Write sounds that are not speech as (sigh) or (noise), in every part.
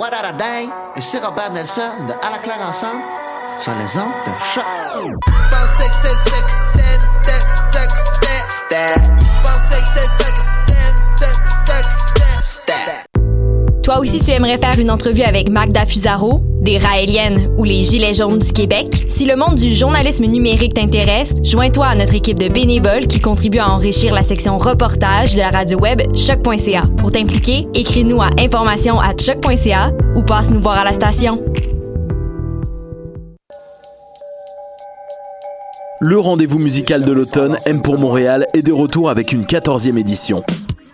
What a et c'est Robert Nelson de À la claire ensemble sur les ondes de choc. Toi aussi, tu aimerais faire une entrevue avec Magda Fusaro, des Raéliennes ou les Gilets jaunes du Québec? Si le monde du journalisme numérique t'intéresse, joins-toi à notre équipe de bénévoles qui contribue à enrichir la section reportage de la radio web choc.ca. Pour t'impliquer, écris-nous à information à choc.ca ou passe nous voir à la station. Le rendez-vous musical de l'automne, M pour Montréal, est de retour avec une 14e édition.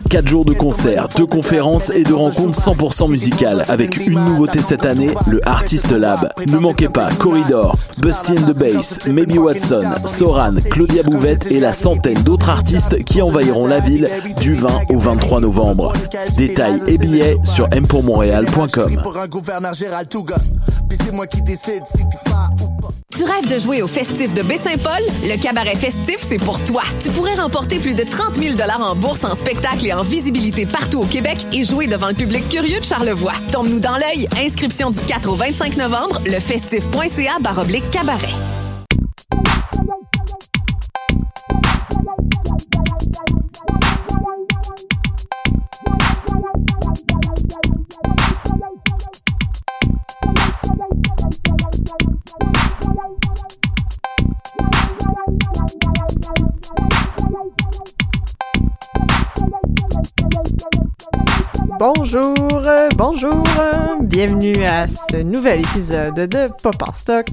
4 jours de concerts, de conférences et de rencontres 100% musicales avec une nouveauté cette année, le Artist Lab. Ne manquez pas Corridor, Busty and the Bass, Maybe Watson, Soran, Claudia Bouvette et la centaine d'autres artistes qui envahiront la ville du 20 au 23 novembre. Détails et billets sur mpourmontréal.com. Tu rêves de jouer au festif de Baie-Saint-Paul? Le cabaret festif, c'est pour toi. Tu pourrais remporter plus de 30 000 en bourse, en spectacle et en visibilité partout au Québec et jouer devant le public curieux de Charlevoix. Tombe-nous dans l'œil. Inscription du 4 au 25 novembre, lefestif.ca baroblique cabaret. Bonjour, euh, bonjour, euh, bienvenue à ce nouvel épisode de Pop en stock.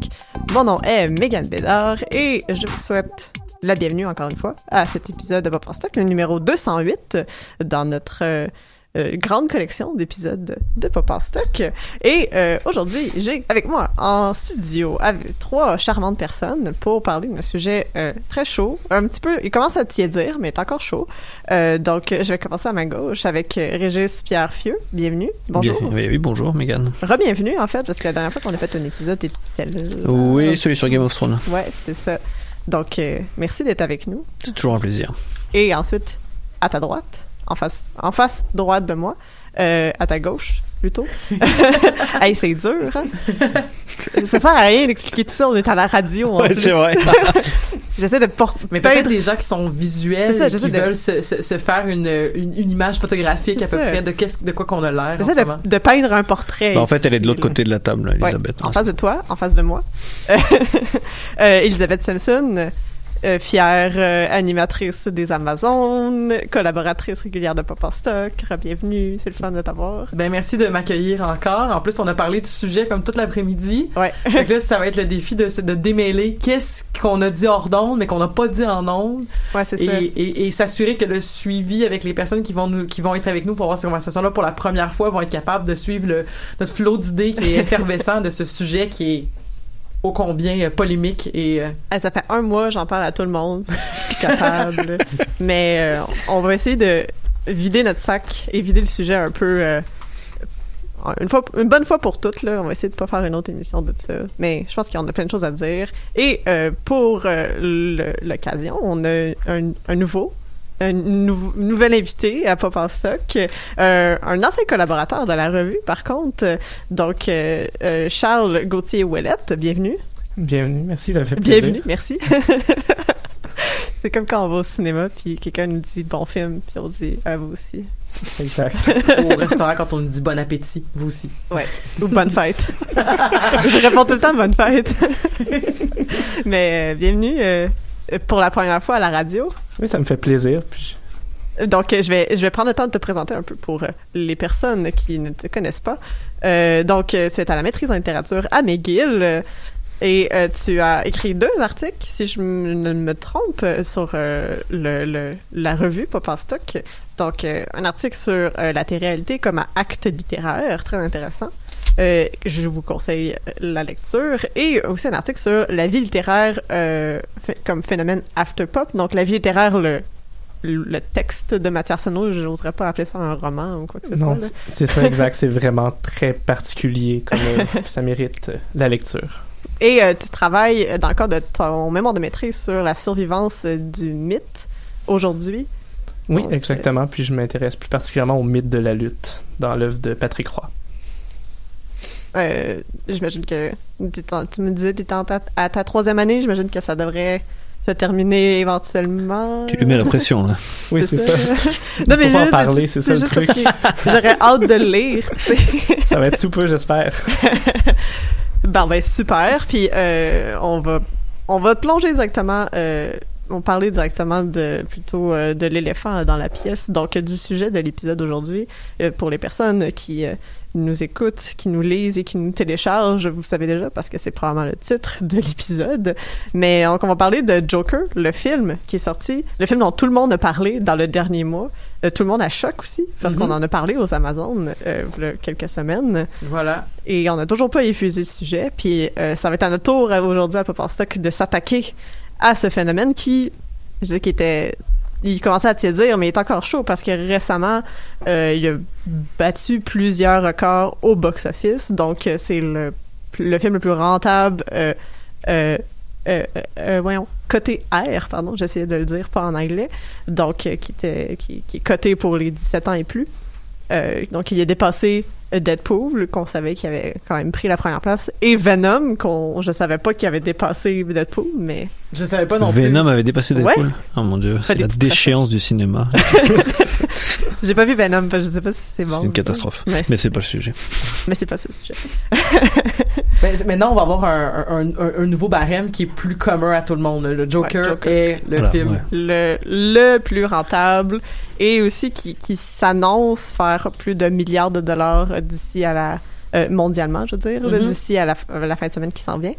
Mon nom est Megan Bédard et je vous souhaite la bienvenue encore une fois à cet épisode de Pop en stock, le numéro 208 dans notre euh, euh, grande collection d'épisodes de, Pop en stock. Et euh, aujourd'hui, j'ai avec moi en studio avec trois charmantes personnes pour parler d'un sujet euh, très chaud, un petit peu, il commence à tiédir, mais est encore chaud. Euh, donc, je vais commencer à ma gauche avec Régis Pierre Fieux. Bienvenue. Bonjour. Bien, oui, oui, bonjour, Megan. Re-bienvenue, en fait, parce que la dernière fois qu'on a fait un épisode, t'étais là. Oui, celui sur Game of Thrones. Ouais, c'est ça. Donc, euh, merci d'être avec nous. C'est toujours un plaisir. Et ensuite, à ta droite, en face, en face droite de moi, euh, à ta gauche plutôt. (laughs) hey, c'est dur, hein? (laughs) Ça sert à rien d'expliquer tout ça, on est à la radio. Ouais, c'est vrai. (laughs) J'essaie de porter. Mais peut-être des gens qui sont visuels, ça, et qui de- veulent se, se, se faire une, une, une image photographique à peu ça. près de, quoi qu'on a l'air J'essaie de, de peindre un portrait. Ben, en fait, elle est de l'autre côté de la table, là, Ouais, Elisabeth. en face de toi, en face de moi. Euh, euh, Elisabeth Simpson, euh, fière euh, animatrice des Amazones, collaboratrice régulière de Pop en Stock. Bienvenue, c'est le fun de t'avoir. Ben merci de m'accueillir encore. En plus, on a parlé du sujet comme toute l'après-midi. Ouais. (laughs) Que là, ça va être le défi de, de démêler qu'est-ce qu'on a dit hors d'onde, mais qu'on n'a pas dit en onde. Ouais, c'est Et, ça. et, et s'assurer que le suivi avec les personnes qui vont nous, qui vont être avec nous pour avoir ces conversations-là pour la première fois vont être capables de suivre le, notre flot d'idées qui est (laughs) effervescent de ce sujet qui est ô combien euh, polémique et euh, Ah, ça fait un mois, j'en parle à tout le monde. (laughs) Capable. Mais euh, on va essayer de vider notre sac et vider le sujet un peu. une fois, une bonne fois pour toutes, là. On va essayer de pas faire une autre émission de ça. Mais je pense qu'on a plein de choses à dire. Et pour l'occasion, on a un nouveau. Un nou- nouvel invité à Pop en Stock, euh, un ancien collaborateur de la revue, par contre. Donc, euh, euh, Charles Gauthier-Ouellette, bienvenue. Bienvenue, merci, ça fait plaisir. Bienvenue, merci. (laughs) c'est comme quand on va au cinéma, puis quelqu'un nous dit bon film, puis on dit à vous aussi. Exact. (laughs) au restaurant quand on nous dit bon appétit, vous aussi. Ouais. Ou bonne fête. (laughs) Je réponds tout le temps bonne fête. Mais euh, bienvenue euh, pour la première fois à la radio. Oui, ça me fait plaisir. Puis Donc, je vais, je vais prendre le temps de te présenter un peu pour euh, les personnes qui ne te connaissent pas. Euh, donc, euh, tu es à la maîtrise en littérature à McGill. et euh, tu as écrit deux articles, si je ne me trompe, sur euh, le, le- la revue Pop en Stock. Donc, un article sur la télé-réalité comme acte littéraire, très intéressant. Euh, je vous conseille la lecture. Et aussi un article sur la vie littéraire euh, comme phénomène after-pop. Donc, la vie littéraire, le, le texte de Mathieu Arsenault, je n'oserais pas appeler ça un roman ou quoi que ce soit. c'est ça, exact. (laughs) c'est vraiment très particulier, comme euh, ça mérite la lecture. Et tu travailles dans le cadre de ton mémoire de maîtrise sur la survivance du mythe aujourd'hui. Oui, Donc, exactement. Puis je m'intéresse plus particulièrement au mythe de la lutte dans l'œuvre de Patrick Roy. Euh, j'imagine que tu me disais que tu ta- à ta troisième année. J'imagine que ça devrait se terminer éventuellement. Tu lui mets la pression, là. (laughs) Oui, c'est ça. non, mais Faut pas en parler, c'est ça le truc. J'aurais hâte de le lire. (laughs) Ça va être sous peu, j'espère. (laughs) Bon, ben super. Puis euh, on va on va plonger directement. Euh, on parlait directement de plutôt euh, de l'éléphant dans la pièce. Donc du sujet de l'épisode aujourd'hui euh, pour les personnes qui euh, nous écoutent, qui nous lisent et qui nous téléchargent, vous savez déjà parce que c'est probablement le titre de l'épisode. Mais donc on va parler de Joker, le film qui est sorti, le film dont tout le monde a parlé dans le dernier mois. Euh, tout le monde a choc aussi parce Mhm. qu'on en a parlé aux Amazones euh, il y a quelques semaines. Voilà. Et on n'a toujours pas épuisé le sujet. Puis euh, ça va être à notre tour euh, aujourd'hui à Pop Stock de s'attaquer à ce phénomène qui, je dis qu'il était... Il commençait à tiédir, mais il est encore chaud parce que récemment, euh, il a battu plusieurs records au box-office. Donc, euh, c'est le, le film le plus rentable... Euh, voyons, coté R, pardon, j'essayais de le dire, pas en anglais, donc qui, était, qui, qui est coté pour les 17 ans et plus. Donc, il a dépassé Deadpool, qu'on savait qu'il avait quand même pris la première place, et Venom, qu'on je savais pas qu'il avait dépassé Deadpool, mais Je savais pas non plus. Venom avait dépassé Deadpool? Ouais. Oh mon dieu, c'est la déchéance du cinéma. (laughs) j'ai pas vu Venom, je sais pas si c'est bon. C'est une catastrophe. Mais, Mais c'est pas le sujet. mais c'est pas ça le sujet. (laughs) Maintenant, on va avoir un, un, un, un nouveau barème qui est plus commun à tout le monde. Le Joker, Ouais, Joker. est le Voilà, film. ouais. Le, le plus rentable, et aussi qui, qui s'annonce faire plus de milliards de dollars euh, d'ici à la... euh, mondialement, je veux dire, Mhm. d'ici à la, f- à la fin de semaine qui s'en vient.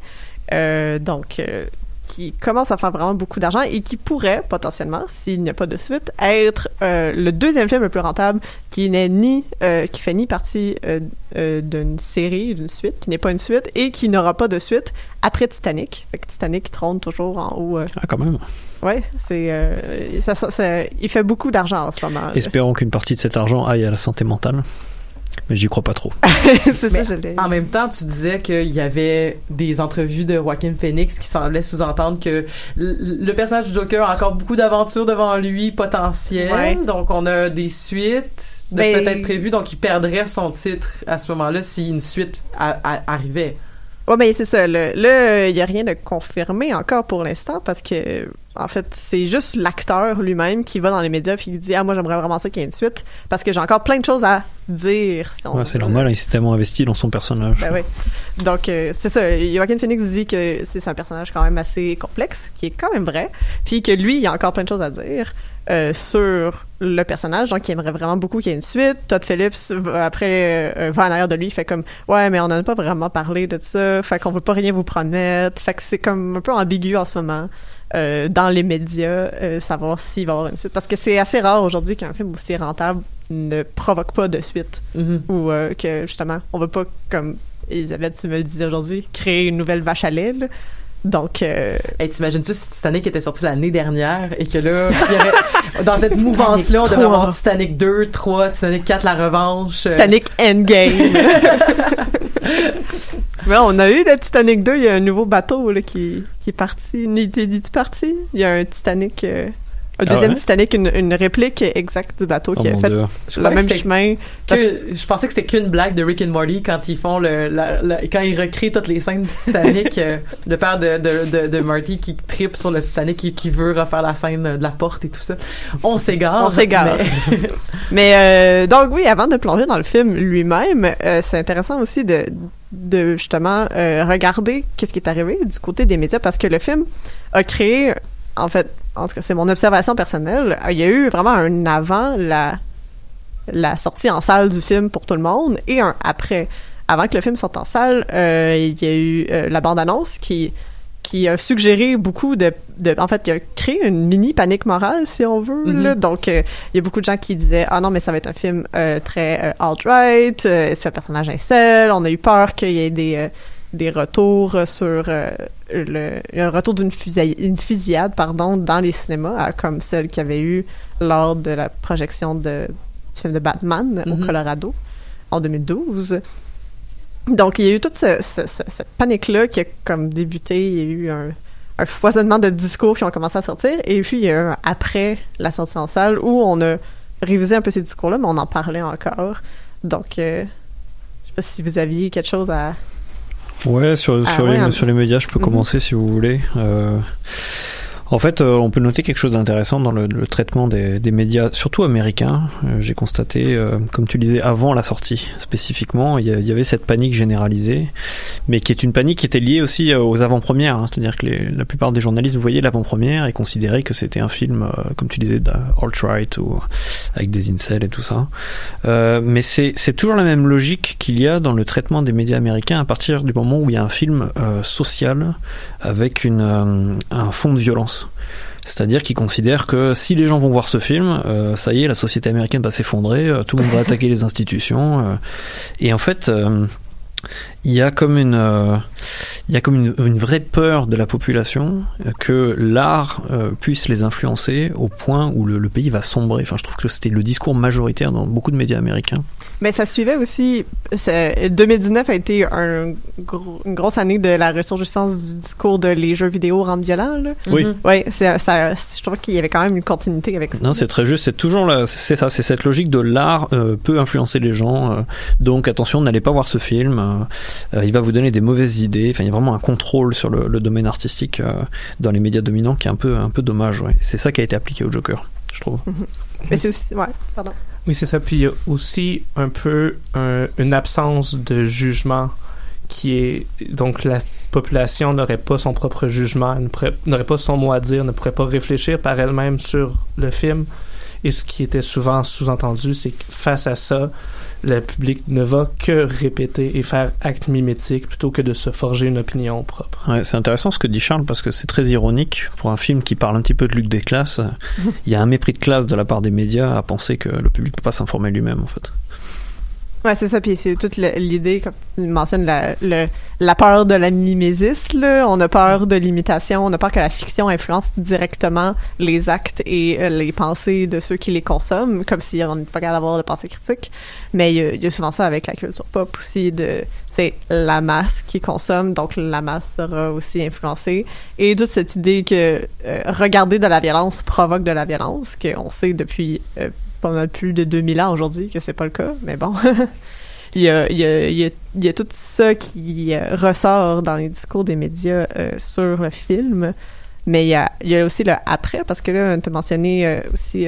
Euh, donc, euh, qui commence à faire vraiment beaucoup d'argent et qui pourrait potentiellement, s'il n'y a pas de suite, être euh, le deuxième film le plus rentable qui n'est ni euh, qui fait ni partie euh, d'une série, d'une suite, qui n'est pas une suite et qui n'aura pas de suite après Titanic. Fait que Titanic trône toujours en haut. Ah, quand même. ouais, c'est ça, ça- ça- il fait beaucoup d'argent en ce moment. Espérons qu'une partie de cet argent aille à la santé mentale. Mais j'y crois pas trop. (laughs) c'est ça, je l'ai. En même temps, tu disais qu'il y avait des entrevues de Joaquin Phoenix qui semblaient sous-entendre que le personnage du Joker a encore beaucoup d'aventures devant lui potentielles. Ouais. Donc, on a des suites de Ben- peut-être prévues. Donc, il perdrait son titre à ce moment-là si une suite a- a- arrivait. Ouais, mais c'est ça. Là, là, il n'y a rien de confirmé encore pour l'instant parce que en fait, c'est juste l'acteur lui-même qui va dans les médias puis qui dit ah moi j'aimerais vraiment ça qu'il y ait une suite parce que j'ai encore plein de choses à dire. Si on Ouais, c'est normal, il s'est tellement investi dans son personnage. Ben oui. Donc, euh, c'est ça. Joaquin Phoenix dit que c'est un personnage quand même assez complexe, qui est quand même vrai, puis que lui, il a encore plein de choses à dire euh, sur le personnage, donc il aimerait vraiment beaucoup qu'il y ait une suite. Todd Phillips, va- après, euh, va en arrière de lui, fait comme « Ouais, mais on n'en a pas vraiment parlé de ça, fait qu'on veut pas rien vous promettre. » Fait que c'est comme un peu ambigu en ce moment. Euh, dans les médias, euh, savoir s'il va y avoir une suite. Parce que c'est assez rare aujourd'hui qu'un film aussi rentable ne provoque pas de suite Mhm. ou euh, que justement on veut pas comme Elisabeth tu me le disais aujourd'hui créer une nouvelle vache à lait. Donc euh, Hey, t'imagines-tu si Titanic était sorti l'année dernière et que là, il y aurait, dans cette (laughs) mouvance-là, on devrait avoir Titanic 2, 3, Titanic 4, la revanche. euh, Titanic Endgame. (laughs) Mais on a eu le Titanic 2 il y a un nouveau bateau là, qui, qui est parti. Dit parti? Il y a un Titanic euh, un Ah deuxième ouais? Titanic une, une réplique exacte du bateau Oh qui a fait Dieu. Le même chemin que, je pensais que c'était qu'une blague de Rick and Morty quand ils font le, la- la- quand ils recréent toutes les scènes du Titanic, (laughs) euh, le père de, de, de, de Marty qui tripe sur le Titanic et qui veut refaire la scène de la porte et tout ça. On s'égare. On s'égare. mais- (laughs) Mais euh, donc oui, avant de plonger dans le film lui-même, euh, c'est intéressant aussi de, de justement euh, regarder qu'est-ce qui est arrivé du côté des médias parce que le film a créé, en fait, en tout cas c'est mon observation personnelle, il y a eu vraiment un avant la la sortie en salle du film pour tout le monde et un après. Avant que le film sorte en salle, euh, il y a eu euh, la bande-annonce qui qui a suggéré beaucoup de, de en fait qui a créé une mini panique morale si on veut Mhm. là. donc euh, il y a beaucoup de gens qui disaient ah non mais ça va être un film euh, très euh, alt-right euh, c'est un personnage incel on a eu peur qu'il y ait des euh, des retours sur euh, le un retour d'une fusillade, pardon dans les cinémas comme celle qu'il y avait eu lors de la projection de du film de Batman au Mhm. Colorado en 2012 donc, il y a eu toute ce- ce- ce- cette panique-là qui a comme débuté. Il y a eu un, un foisonnement de discours qui ont commencé à sortir. Et puis, il y a eu un après la sortie en salle où on a révisé un peu ces discours-là, mais on en parlait encore. Donc, euh, je sais pas si vous aviez quelque chose à... Ouais, sur, Ah sur, ouais, les, sur les médias, je peux Mhm. commencer si vous voulez. Euh, en fait, euh, on peut noter quelque chose d'intéressant dans le, traitement des, médias, surtout américains. Euh, J'ai constaté, euh, comme tu disais, avant la sortie spécifiquement, il y, avait cette panique généralisée, mais qui est une panique qui était liée aussi aux avant-premières. hein. C'est-à-dire que la plupart des journalistes voyaient l'avant-première et considéraient que c'était un film, comme tu disais, alt-right ou avec des incels et tout ça. Mais c'est toujours la même logique qu'il y a dans le traitement des médias américains à partir du moment où il y a un film social avec un fond de violence. C'est-à-dire qu'ils considèrent que si les gens vont voir ce film, euh, ça y est, la société américaine va s'effondrer, euh, tout le monde va attaquer les institutions. euh, et en fait, il y a comme une, euh, il y a comme une, une vraie peur de la population que l'art euh, puisse les influencer au point où le, le pays va sombrer. Enfin, je trouve que c'était le discours majoritaire dans beaucoup de médias américains. Mais ça suivait aussi... c'est- 2019 a été un gros- une grosse année de la ressurgence du discours de les jeux vidéo rendent violents. Là. Oui. Mhm. Ouais, c'est- ça, je trouve qu'il y avait quand même une continuité avec ça. Non, c'est très juste. C'est toujours la, c'est ça, c'est cette logique de l'art euh, peut influencer les gens. euh, donc attention, n'allez pas voir ce film. Euh, il va vous donner des mauvaises idées. Enfin, il y a vraiment un contrôle sur le, le domaine artistique euh, dans les médias dominants qui est un peu, un peu dommage. Ouais. C'est ça qui a été appliqué au Joker, je trouve. Mais c'est aussi... Ouais, pardon. Oui, c'est ça. Puis il y a aussi un peu un- une absence de jugement qui est. Donc la population n'aurait pas son propre jugement, n'aurait pas son mot à dire, ne pourrait pas réfléchir par elle-même sur le film. Et ce qui était souvent sous-entendu, c'est que face à ça, le public ne va que répéter et faire acte mimétique plutôt que de se forger une opinion propre. Ouais, c'est intéressant ce que dit Charles parce que c'est très ironique pour un film qui parle un petit peu de lutte des classes. (laughs) Il y a un mépris de classe de la part des médias à penser que le public peut pas s'informer lui-même en fait. Ouais, c'est ça. Puis c'est toute l'idée, comme tu mentionnes, la, la peur de la mimésis. Là. On a peur de l'imitation. On a peur que la fiction influence directement les actes et euh, les pensées de ceux qui les consomment, comme si on n'était pas capable d'avoir de pensée critique. Mais il y, a, il y a souvent ça avec la culture pop aussi. de C'est la masse qui consomme, donc la masse sera aussi influencée. Et toute cette idée que euh, regarder de la violence provoque de la violence, qu'on sait depuis euh, pas mal plus de 2000 ans aujourd'hui que c'est pas le cas, mais bon. il, y a, tout ça qui euh, ressort dans les discours des médias euh, sur le film. mais il y a, aussi le après, parce que là, tu as mentionné euh, aussi,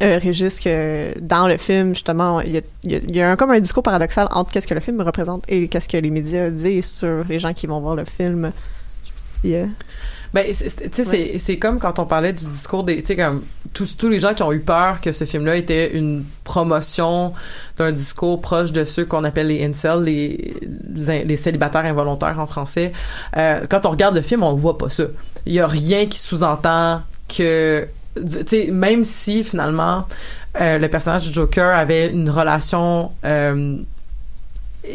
Régis, que dans le film, justement, il y a, un, comme un discours paradoxal entre qu'est-ce que le film représente et qu'est-ce que les médias disent sur les gens qui vont voir le film. Je sais pas si, Ben, tu sais, c'est- c'est comme quand on parlait du discours des, tu sais, comme tous, tous les gens qui ont eu peur que ce film-là était une promotion d'un discours proche de ceux qu'on appelle les incels, les, les, les célibataires involontaires en français. Euh, quand on regarde le film, on voit pas ça. Il y a rien qui sous-entend que, tu sais, même si finalement euh, le personnage du Joker avait une relation euh,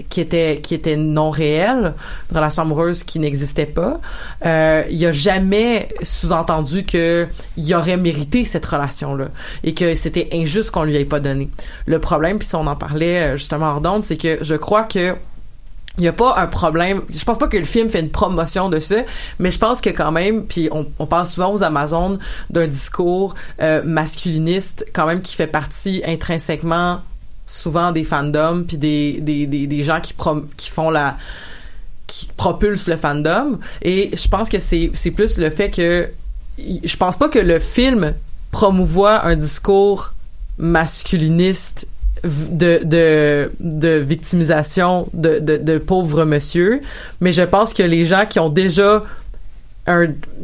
qui était qui était non réelle, une relation amoureuse qui n'existait pas. Euh, il y a jamais sous-entendu que il aurait mérité cette relation là et que c'était injuste qu'on lui ait pas donné. Le problème puis si on en parlait euh, justement hors d'onde, c'est que je crois que il y a pas un problème. Je pense pas que le film fait une promotion de ça, mais je pense que quand même, puis on, parle souvent aux Amazones d'un discours euh, masculiniste quand même qui fait partie intrinsèquement souvent des fandoms puis des, des, gens qui, font la qui propulsent le fandom. Et je pense que c'est plus le fait que je pense pas que le film promouvoit un discours masculiniste de, de, de victimisation de, de, de pauvres monsieur, mais je pense que les gens qui ont déjà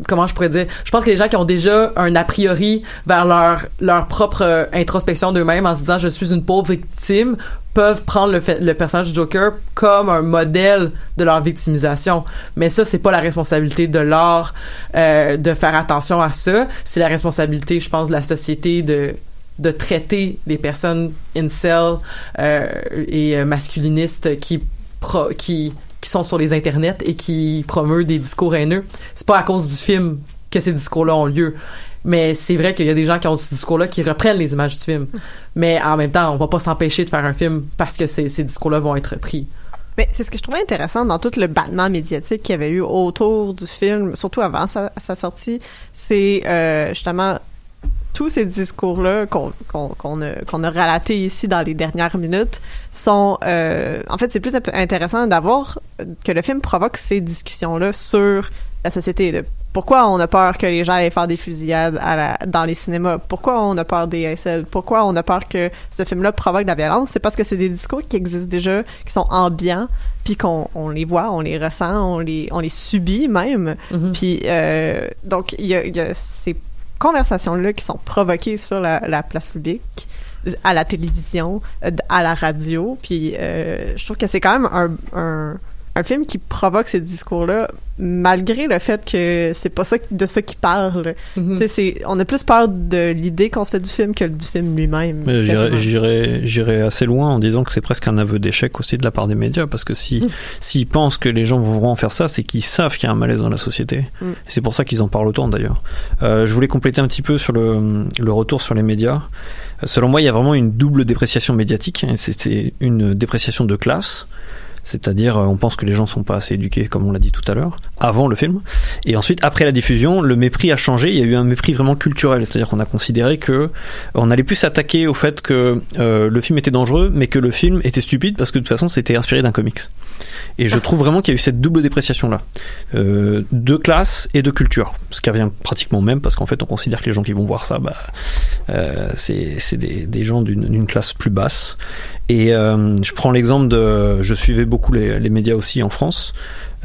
comment je pourrais dire je pense que les gens qui ont déjà un a priori vers leur leur propre euh, introspection d'eux-mêmes en se disant je suis une pauvre victime peuvent prendre le, le personnage du Joker comme un modèle de leur victimisation. Mais ça c'est pas la responsabilité de l'art euh, de faire attention à ça. C'est la responsabilité je pense de la société de de traiter les personnes incel euh, et euh, masculinistes qui qui qui sont sur les internets et qui promeuvent des discours haineux. C'est pas à cause du film que ces discours-là ont lieu. Mais c'est vrai qu'il y a des gens qui ont ce discours-là qui reprennent les images du film. Mais en même temps, on va pas s'empêcher de faire un film parce que ces, discours-là vont être pris. Mais c'est ce que je trouvais intéressant dans tout le battement médiatique qu'il y avait eu autour du film, surtout avant sa, sa sortie, c'est euh, justement tous ces discours-là qu'on qu'on qu'on a, qu'on a relatés ici dans les dernières minutes sont... euh, en fait, c'est plus int- intéressant d'avoir que le film provoque ces discussions-là sur la société. Pourquoi on a peur que les gens aillent faire des fusillades à la- dans les cinémas? Pourquoi on a peur des SL? Pourquoi on a peur que ce film-là provoque de la violence? C'est parce que c'est des discours qui existent déjà, qui sont ambiants, puis qu'on on les voit, on les ressent, on les, on les subit même. Puis, euh, donc, il y a, y a ces conversations-là qui sont provoquées sur la, la place publique à la télévision, euh, à la radio, puis euh, je trouve que c'est quand même un, un film qui provoque ces discours-là, malgré le fait que c'est pas ça de ça qu'il parle. C'est on a plus peur de l'idée qu'on se fait du film que du film lui-même. J'irais- assez loin en disant que c'est presque un aveu d'échec aussi de la part des médias, parce que si s'ils pensent que les gens vont vraiment faire ça, c'est qu'ils savent qu'il y a un malaise dans la société. Mm. Et C'est pour ça qu'ils en parlent autant d'ailleurs. Euh, je voulais compléter un petit peu sur le, le retour sur les médias. Euh, Selon moi, il y a vraiment une double dépréciation médiatique. hein. C'est c'est une dépréciation de classe. C'est-à-dire, euh, on pense que les gens sont pas assez éduqués, comme on l'a dit tout à l'heure, avant le film. Et ensuite, après la diffusion, le mépris a changé. Il y a eu un mépris vraiment culturel. C'est-à-dire qu'on a considéré que on allait plus s'attaquer au fait que euh, le film était dangereux, mais que le film était stupide parce que de toute façon, c'était inspiré d'un comics. Et je trouve vraiment qu'il y a eu cette double dépréciation-là, euh, de classe et de culture, ce qui revient pratiquement même parce qu'en fait, on considère que les gens qui vont voir ça, bah, euh, c'est des, gens d'une classe plus basse. Et euh, je prends l'exemple de, je suivais beaucoup les, les médias aussi en France.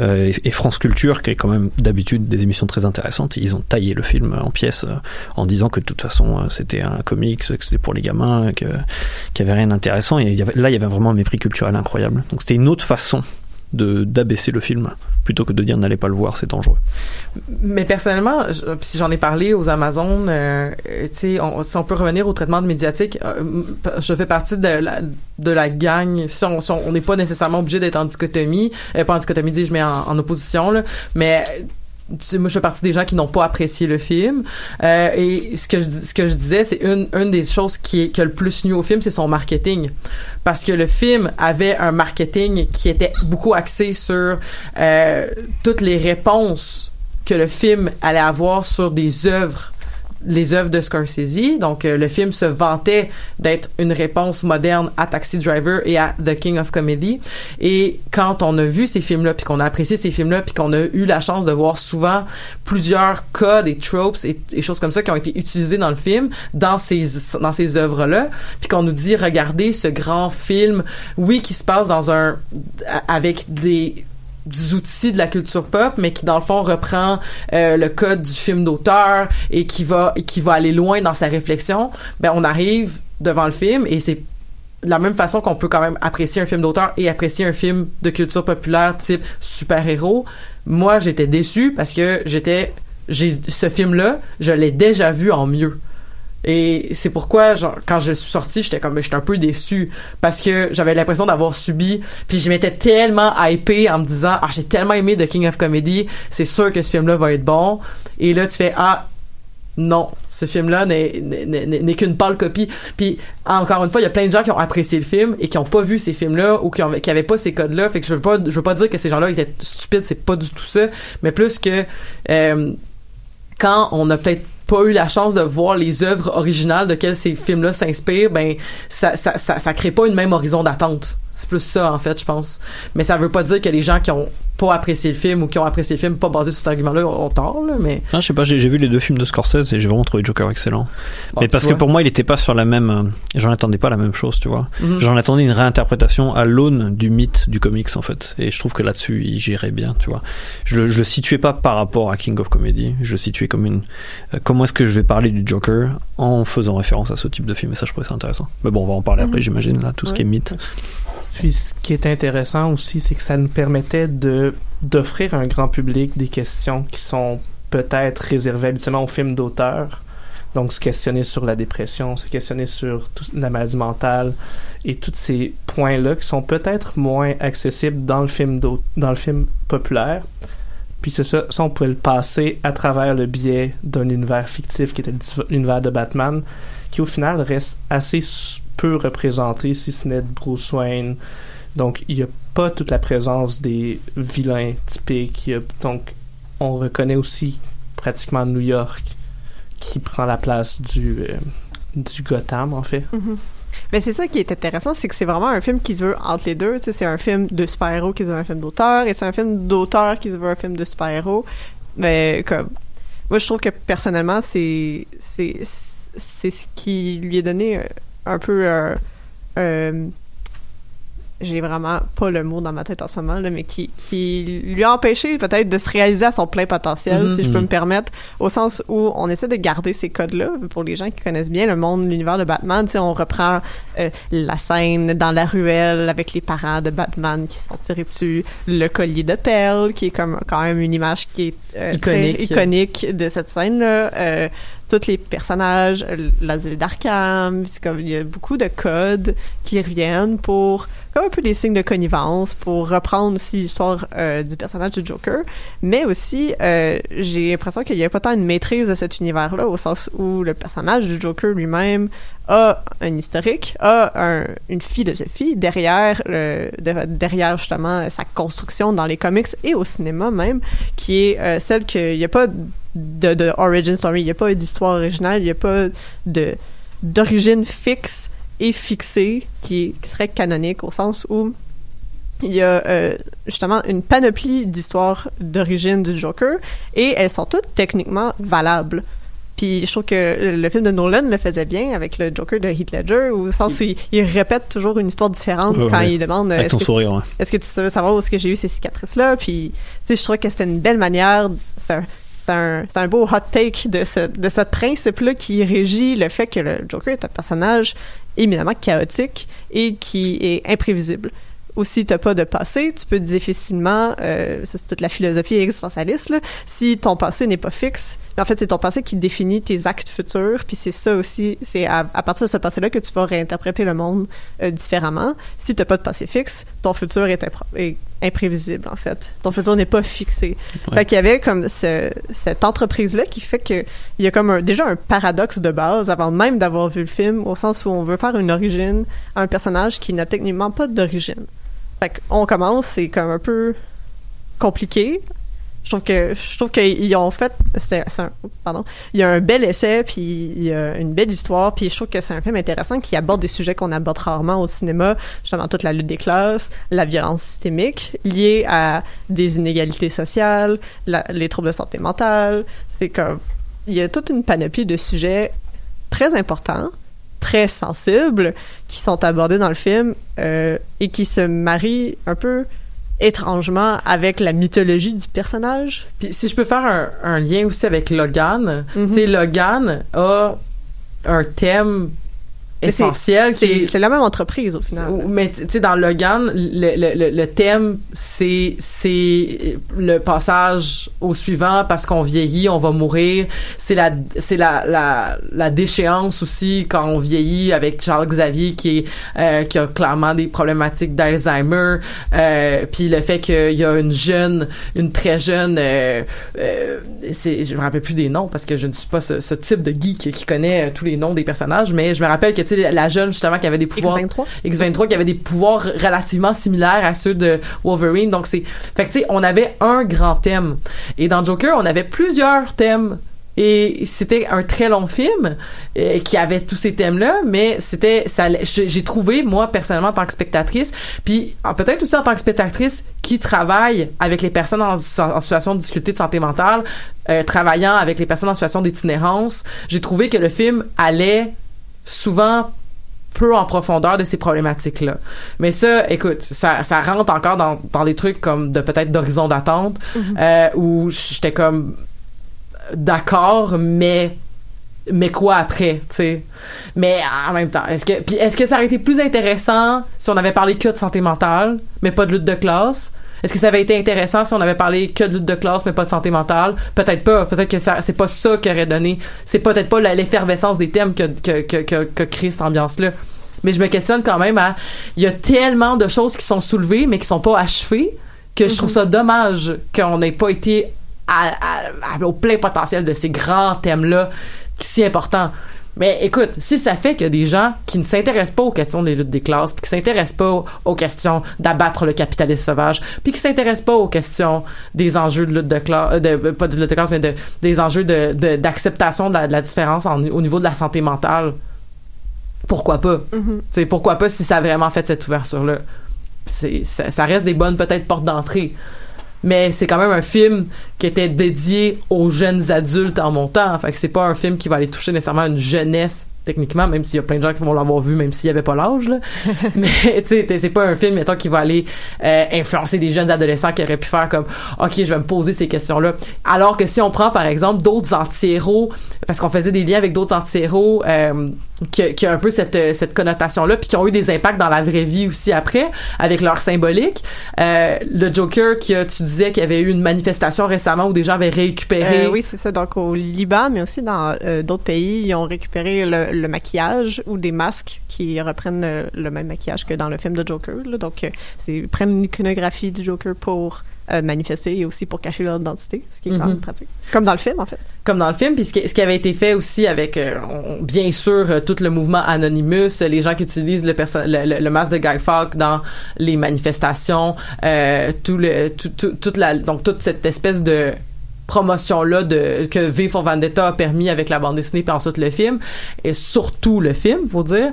euh, et, France Culture, qui est quand même d'habitude des émissions très intéressantes, ils ont taillé le film en pièces euh, en disant que de toute façon euh, c'était un comics, que c'était pour les gamins, que qu'il y avait rien d'intéressant. Et y avait, là, il y avait vraiment un mépris culturel incroyable. Donc c'était une autre façon d'abaisser le film plutôt que de dire n'allez pas le voir, c'est dangereux. Mais personnellement, si j'en ai parlé aux Amazones, euh, euh, on- si on peut revenir au traitement de médiatique, euh, je fais partie de la, de la gang. Si on si on on n'est pas nécessairement obligé d'être en dichotomie, euh, pas en dichotomie, dis je mets en, en opposition là, mais moi je fais partie des gens qui n'ont pas apprécié le film. Euh, et ce que je ce que je disais c'est une une des choses qui est a le plus nu au film c'est son marketing. Parce que le film avait un marketing qui était beaucoup axé sur euh, toutes les réponses que le film allait avoir sur des œuvres les œuvres de Scorsese. Donc, euh, le film se vantait d'être une réponse moderne à Taxi Driver et à The King of Comedy. Et quand on a vu ces films-là, puis qu'on a apprécié ces films-là, puis qu'on a eu la chance de voir souvent plusieurs codes et tropes et, et choses comme ça qui ont été utilisés dans le film, dans ces dans ces œuvres-là, puis qu'on nous dit regardez ce grand film, oui, qui se passe dans un avec des des outils de la culture pop, mais qui dans le fond reprend euh, le code du film d'auteur et qui va qui va aller loin dans sa réflexion. Ben on arrive devant le film et c'est de la même façon qu'on peut quand même apprécier un film d'auteur et apprécier un film de culture populaire type super-héros. Moi, j'étais déçu parce que j'étais ce film là, je l'ai déjà vu en mieux. Et c'est pourquoi, quand je suis sortie, j'étais comme, j'étais un peu déçue parce que j'avais l'impression d'avoir subi. Puis je m'étais tellement hypée en me disant, ah, j'ai tellement aimé The King of Comedy, c'est sûr que ce film-là va être bon. Et là, tu fais, ah, non, ce film-là n'est, qu'une pâle copie. Puis encore une fois, il y a plein de gens qui ont apprécié le film et qui ont pas vu ces films-là ou qui, ont, qui avaient pas ces codes-là. Fait que je veux pas, je veux pas dire que ces gens-là étaient stupides, c'est pas du tout ça, mais plus que euh, quand on a peut-être pas eu la chance de voir les œuvres originales de quelles ces films-là s'inspirent, ben ça, ça, ça, ça crée pas une même horizon d'attente. C'est plus ça, en fait, je pense. Mais ça veut pas dire que les gens qui ont pas apprécié le film ou qui ont apprécié le film pas basé sur cet argument-là ont tort, là, mais... Ah, je sais pas, j'ai vu les deux films de Scorsese et j'ai vraiment trouvé Joker excellent. Bon, mais parce que pour moi, il était pas sur la même... euh, J'en attendais pas la même chose, tu vois. Mhm. J'en attendais une réinterprétation à l'aune du mythe du comics, en fait. Et je trouve que là-dessus, il gérait bien, tu vois. Je, je le situais pas par rapport à King of Comedy. Je le situais comme une... euh, comment est-ce que je vais parler du Joker en faisant référence à ce type de film. Et ça, je trouvais ça intéressant. Mais bon, on va en parler après, Mhm. j'imagine, là, tout ce qui est mythe. Puis ce qui est intéressant aussi, c'est que ça nous permettait de d'offrir à un grand public des questions qui sont peut-être réservées habituellement aux films d'auteur. Donc se questionner sur la dépression, se questionner sur la maladie mentale et tous ces points-là qui sont peut-être moins accessibles dans le film dans le film populaire. Puis c'est ça, ça on pouvait le passer à travers le biais d'un univers fictif qui était l'univers de Batman, qui au final reste assez peu représenté, si ce n'est Bruce Wayne. Donc il n'y a pas toute la présence des vilains typiques. Donc on reconnaît aussi pratiquement New York qui prend la place du, euh, du Gotham en fait. Mhm. Mais c'est ça qui est intéressant, c'est que c'est vraiment un film qui se veut entre les deux. C'est un film de super-héros qui se veut un film d'auteur, et c'est un film d'auteur qui se veut un film de super-héros. Mais comme, moi je trouve que personnellement, c'est c'est ce qui lui a donné euh, un peu euh, euh, j'ai vraiment pas le mot dans ma tête en ce moment, là, mais qui, qui lui a empêché peut-être de se réaliser à son plein potentiel, Mhm. si je peux me permettre, au sens où on essaie de garder ces codes-là pour les gens qui connaissent bien le monde, l'univers de Batman. Tu sais, on reprend euh, la scène dans la ruelle avec les parents de Batman qui se font tirer dessus, le collier de perles, qui est comme quand même une image qui est euh, très Iconique. iconique de cette scène-là. Euh, tous les personnages, euh, l'asile d'Arkham, comme il y a beaucoup de codes qui reviennent pour comme un peu des signes de connivence pour reprendre aussi l'histoire euh, du personnage du Joker, mais aussi euh, j'ai l'impression qu'il y a pas tant une maîtrise de cet univers-là au sens où le personnage du Joker lui-même a un historique, a un- une philosophie derrière de- derrière justement sa construction dans les comics et au cinéma même, qui est celle qu'il n'y a pas de, de origin story, il n'y a pas d'histoire originale, il n'y a pas de d'origine fixe et fixée qui, est- qui serait canonique au sens où il y a euh, justement une panoplie d'histoires d'origine du Joker et elles sont toutes techniquement valables. Puis je trouve que le film de Nolan le faisait bien avec le Joker de Heath Ledger, au sens où il, il répète toujours une histoire différente Ouais, quand ouais. il demande est-ce que, sourire, ouais. est-ce que tu veux savoir où est-ce que j'ai eu ces cicatrices-là? Puis, tu sais, je trouvais que c'était une belle manière, c'est un, beau hot take de ce, principe-là qui régit le fait que le Joker est un personnage éminemment chaotique et qui est imprévisible. Aussi, t'as pas de passé, tu peux difficilement, euh, c'est toute la philosophie existentialiste, si ton passé n'est pas fixe, en fait c'est ton passé qui définit tes actes futurs, puis c'est ça aussi, c'est à, partir de ce passé-là que tu vas réinterpréter le monde euh, différemment. Si t'as pas de passé fixe, ton futur est, est imprévisible en fait. Ton futur n'est pas fixé. Ouais. Fait qu'il y avait comme ce- cette entreprise-là qui fait que il y a comme un- déjà un paradoxe de base avant même d'avoir vu le film, au sens où on veut faire une origine à un personnage qui n'a techniquement pas d'origine. Fait qu'on commence, c'est comme un peu compliqué, Je trouve que je trouve qu'ils ont fait c'est un pardon. Il y a un bel essai puis il y a une belle histoire puis je trouve que c'est un film intéressant qui aborde des sujets qu'on aborde rarement au cinéma justement toute la lutte des classes la violence systémique liée à des inégalités sociales les troubles de santé mentale. C'est comme il y a toute une panoplie de sujets très importants très sensibles qui sont abordés dans le film euh, et qui se marient un peu étrangement avec la mythologie du personnage. Puis si je peux faire un, un lien aussi avec Logan, Mhm. tu sais, Logan a un thème C'est- essentiel qui C'est est c'est la même entreprise au final. Mais tu sais, dans Logan, le, le, le, le thème, c'est c'est le passage au suivant parce qu'on vieillit, on va mourir. C'est la c'est la, la la déchéance aussi quand on vieillit avec Charles Xavier qui est euh, qui a clairement des problématiques d'Alzheimer. Euh, puis le fait qu'il y a une jeune, une très jeune, euh, euh, c'est je me rappelle plus des noms parce que je ne suis pas ce, ce type de geek qui connaît tous les noms des personnages, mais je me rappelle que tu sais la jeune justement qui avait des pouvoirs X23. X23 qui avait des pouvoirs relativement similaires à ceux de Wolverine. Donc c'est fait que tu sais on avait un grand thème et dans Joker on avait plusieurs thèmes et c'était un très long film euh, qui avait tous ces thèmes-là, mais c'était ça. j'ai trouvé moi personnellement en tant que spectatrice, puis peut-être aussi en tant que spectatrice qui travaille avec les personnes en, en situation de difficulté de santé mentale, euh, travaillant avec les personnes en situation d'itinérance, j'ai trouvé que le film allait souvent peu en profondeur de ces problématiques-là. Mais ça, écoute, ça, ça rentre encore dans, dans des trucs comme de peut-être d'horizon d'attente, euh, où j'étais comme d'accord, mais mais quoi après, tu sais? Mais en même temps, est-ce que puis est-ce que ça aurait été plus intéressant si on avait parlé que de santé mentale, mais pas de lutte de classe? Est-ce que ça avait été intéressant si on avait parlé que de lutte de classe mais pas de santé mentale? Peut-être pas. Peut-être que ça c'est pas ça qui aurait donné. C'est peut-être pas l'effervescence des thèmes que que que que, que crée cette ambiance là. Mais je me questionne quand même à il y a tellement de choses qui sont soulevées mais qui sont pas achevées que je trouve ça dommage qu'on n'ait pas été à- à- à- au plein potentiel de ces grands thèmes là si importants. Mais écoute, si ça fait que des gens qui ne s'intéressent pas aux questions des luttes des classes, puis qui s'intéressent pas aux questions d'abattre le capitalisme sauvage, puis qui s'intéressent pas aux questions des enjeux de lutte de classe, de, pas de lutte de classe, mais de, des enjeux de, de- d'acceptation de, la, de la différence en- au niveau de la santé mentale, pourquoi pas? Sais, pourquoi pas si ça a vraiment fait cette ouverture-là? Ça reste des bonnes, peut-être, portes d'entrée. Mais c'est quand même un film qui était dédié aux jeunes adultes en montant. Fait que c'est pas un film qui va aller toucher nécessairement une jeunesse, techniquement, même s'il y a plein de gens qui vont l'avoir vu, même s'il y avait pas l'âge, là. (laughs) Mais, tu sais, c'est pas un film, mettons, qui va aller euh, influencer des jeunes adolescents qui auraient pu faire comme, OK, je vais me poser ces questions-là. Alors que si on prend, par exemple, d'autres anti-héros, parce qu'on faisait des liens avec d'autres anti-héros, euh, qui, qui a un peu cette, cette connotation-là, puis qui ont eu des impacts dans la vraie vie aussi après, avec leur symbolique. Euh, le Joker, qui a, tu disais qu'il y avait eu une manifestation récemment où des gens avaient récupéré. Oui, c'est ça. Donc, au Liban, mais aussi dans d'autres pays, ils ont récupéré le, le maquillage ou des masques qui reprennent euh, le même maquillage que dans le film de Joker. là. Donc, euh, ils prennent une iconographie du Joker pour euh, manifester et aussi pour cacher leur identité, ce qui est quand Mhm. même pratique. Comme dans le film, en fait. comme dans le film puis ce qui, ce qui avait été fait aussi avec euh, on- bien sûr euh, tout le mouvement Anonymous les gens qui utilisent le, le, le- le masque de Guy Fawkes dans les manifestations tout le tout, tout- toute la donc toute cette espèce de promotion là de que V for Vendetta a permis avec la bande dessinée puis ensuite le film et surtout le film faut dire.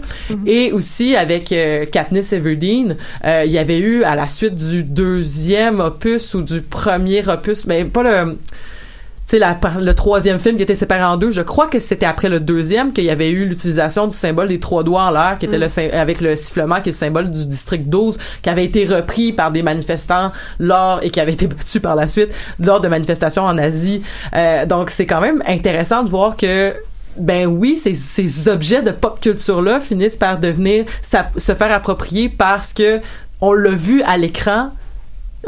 Et aussi avec euh, Katniss Everdeen euh, il y avait eu à la suite du deuxième opus ou du premier opus mais pas le tu sais, le troisième film qui était séparé en deux, je crois que c'était après le deuxième qu'il y avait eu l'utilisation du symbole des trois doigts en l'air, qui était le sym- avec le sifflement, qui est le symbole du district 12, qui avait été repris par des manifestants lors et qui avait été (laughs) battu par la suite lors de manifestations en Asie. Euh, donc, c'est quand même intéressant de voir que ben oui, ces, ces objets de pop culture là finissent par devenir sa- se faire approprier parce que on l'a vu à l'écran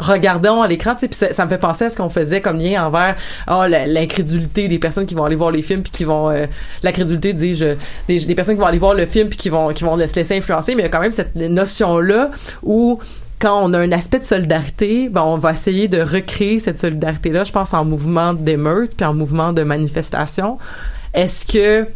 regardons à l'écran, tu sais, ça, ça me fait penser à ce qu'on faisait comme lien envers oh, la- l'incrédulité des personnes qui vont aller voir les films puis qui vont euh, l'incrédulité dis-je des, personnes qui vont aller voir le film puis qui vont qui vont se laisser influencer, mais il y a quand même cette notion là où quand on a un aspect de solidarité, ben on va essayer de recréer cette solidarité là, je pense en mouvement d'émeute puis en mouvement de manifestation. Est-ce que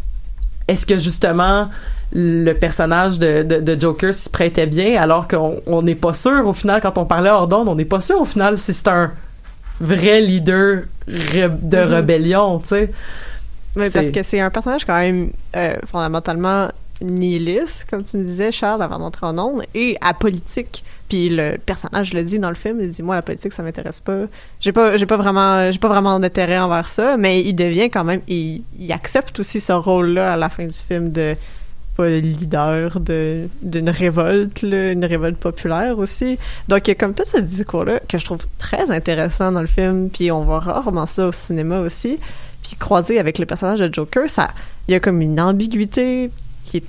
est-ce que justement le personnage de, de, de Joker s'y prêtait bien alors qu'on on n'est pas sûr au final quand on parlait hors d'onde on n'est pas sûr au final si c'est un vrai leader de Mhm. rébellion, tu sais. Oui, parce que c'est un personnage quand même euh, fondamentalement nihiliste, comme tu me disais, Charles, avant d'entrer en ondes, et apolitique. Puis le personnage le dit dans le film, il dit moi la politique ça m'intéresse pas. J'ai pas j'ai pas vraiment j'ai pas vraiment d'intérêt envers ça, mais il devient quand même il, il accepte aussi ce rôle-là à la fin du film de pas le leader de d'une révolte, une révolte populaire aussi. Donc il y a comme tout ce discours-là que je trouve très intéressant dans le film, puis on voit rarement ça au cinéma aussi. Puis croisé avec le personnage de Joker, ça il y a comme une ambiguïté qui est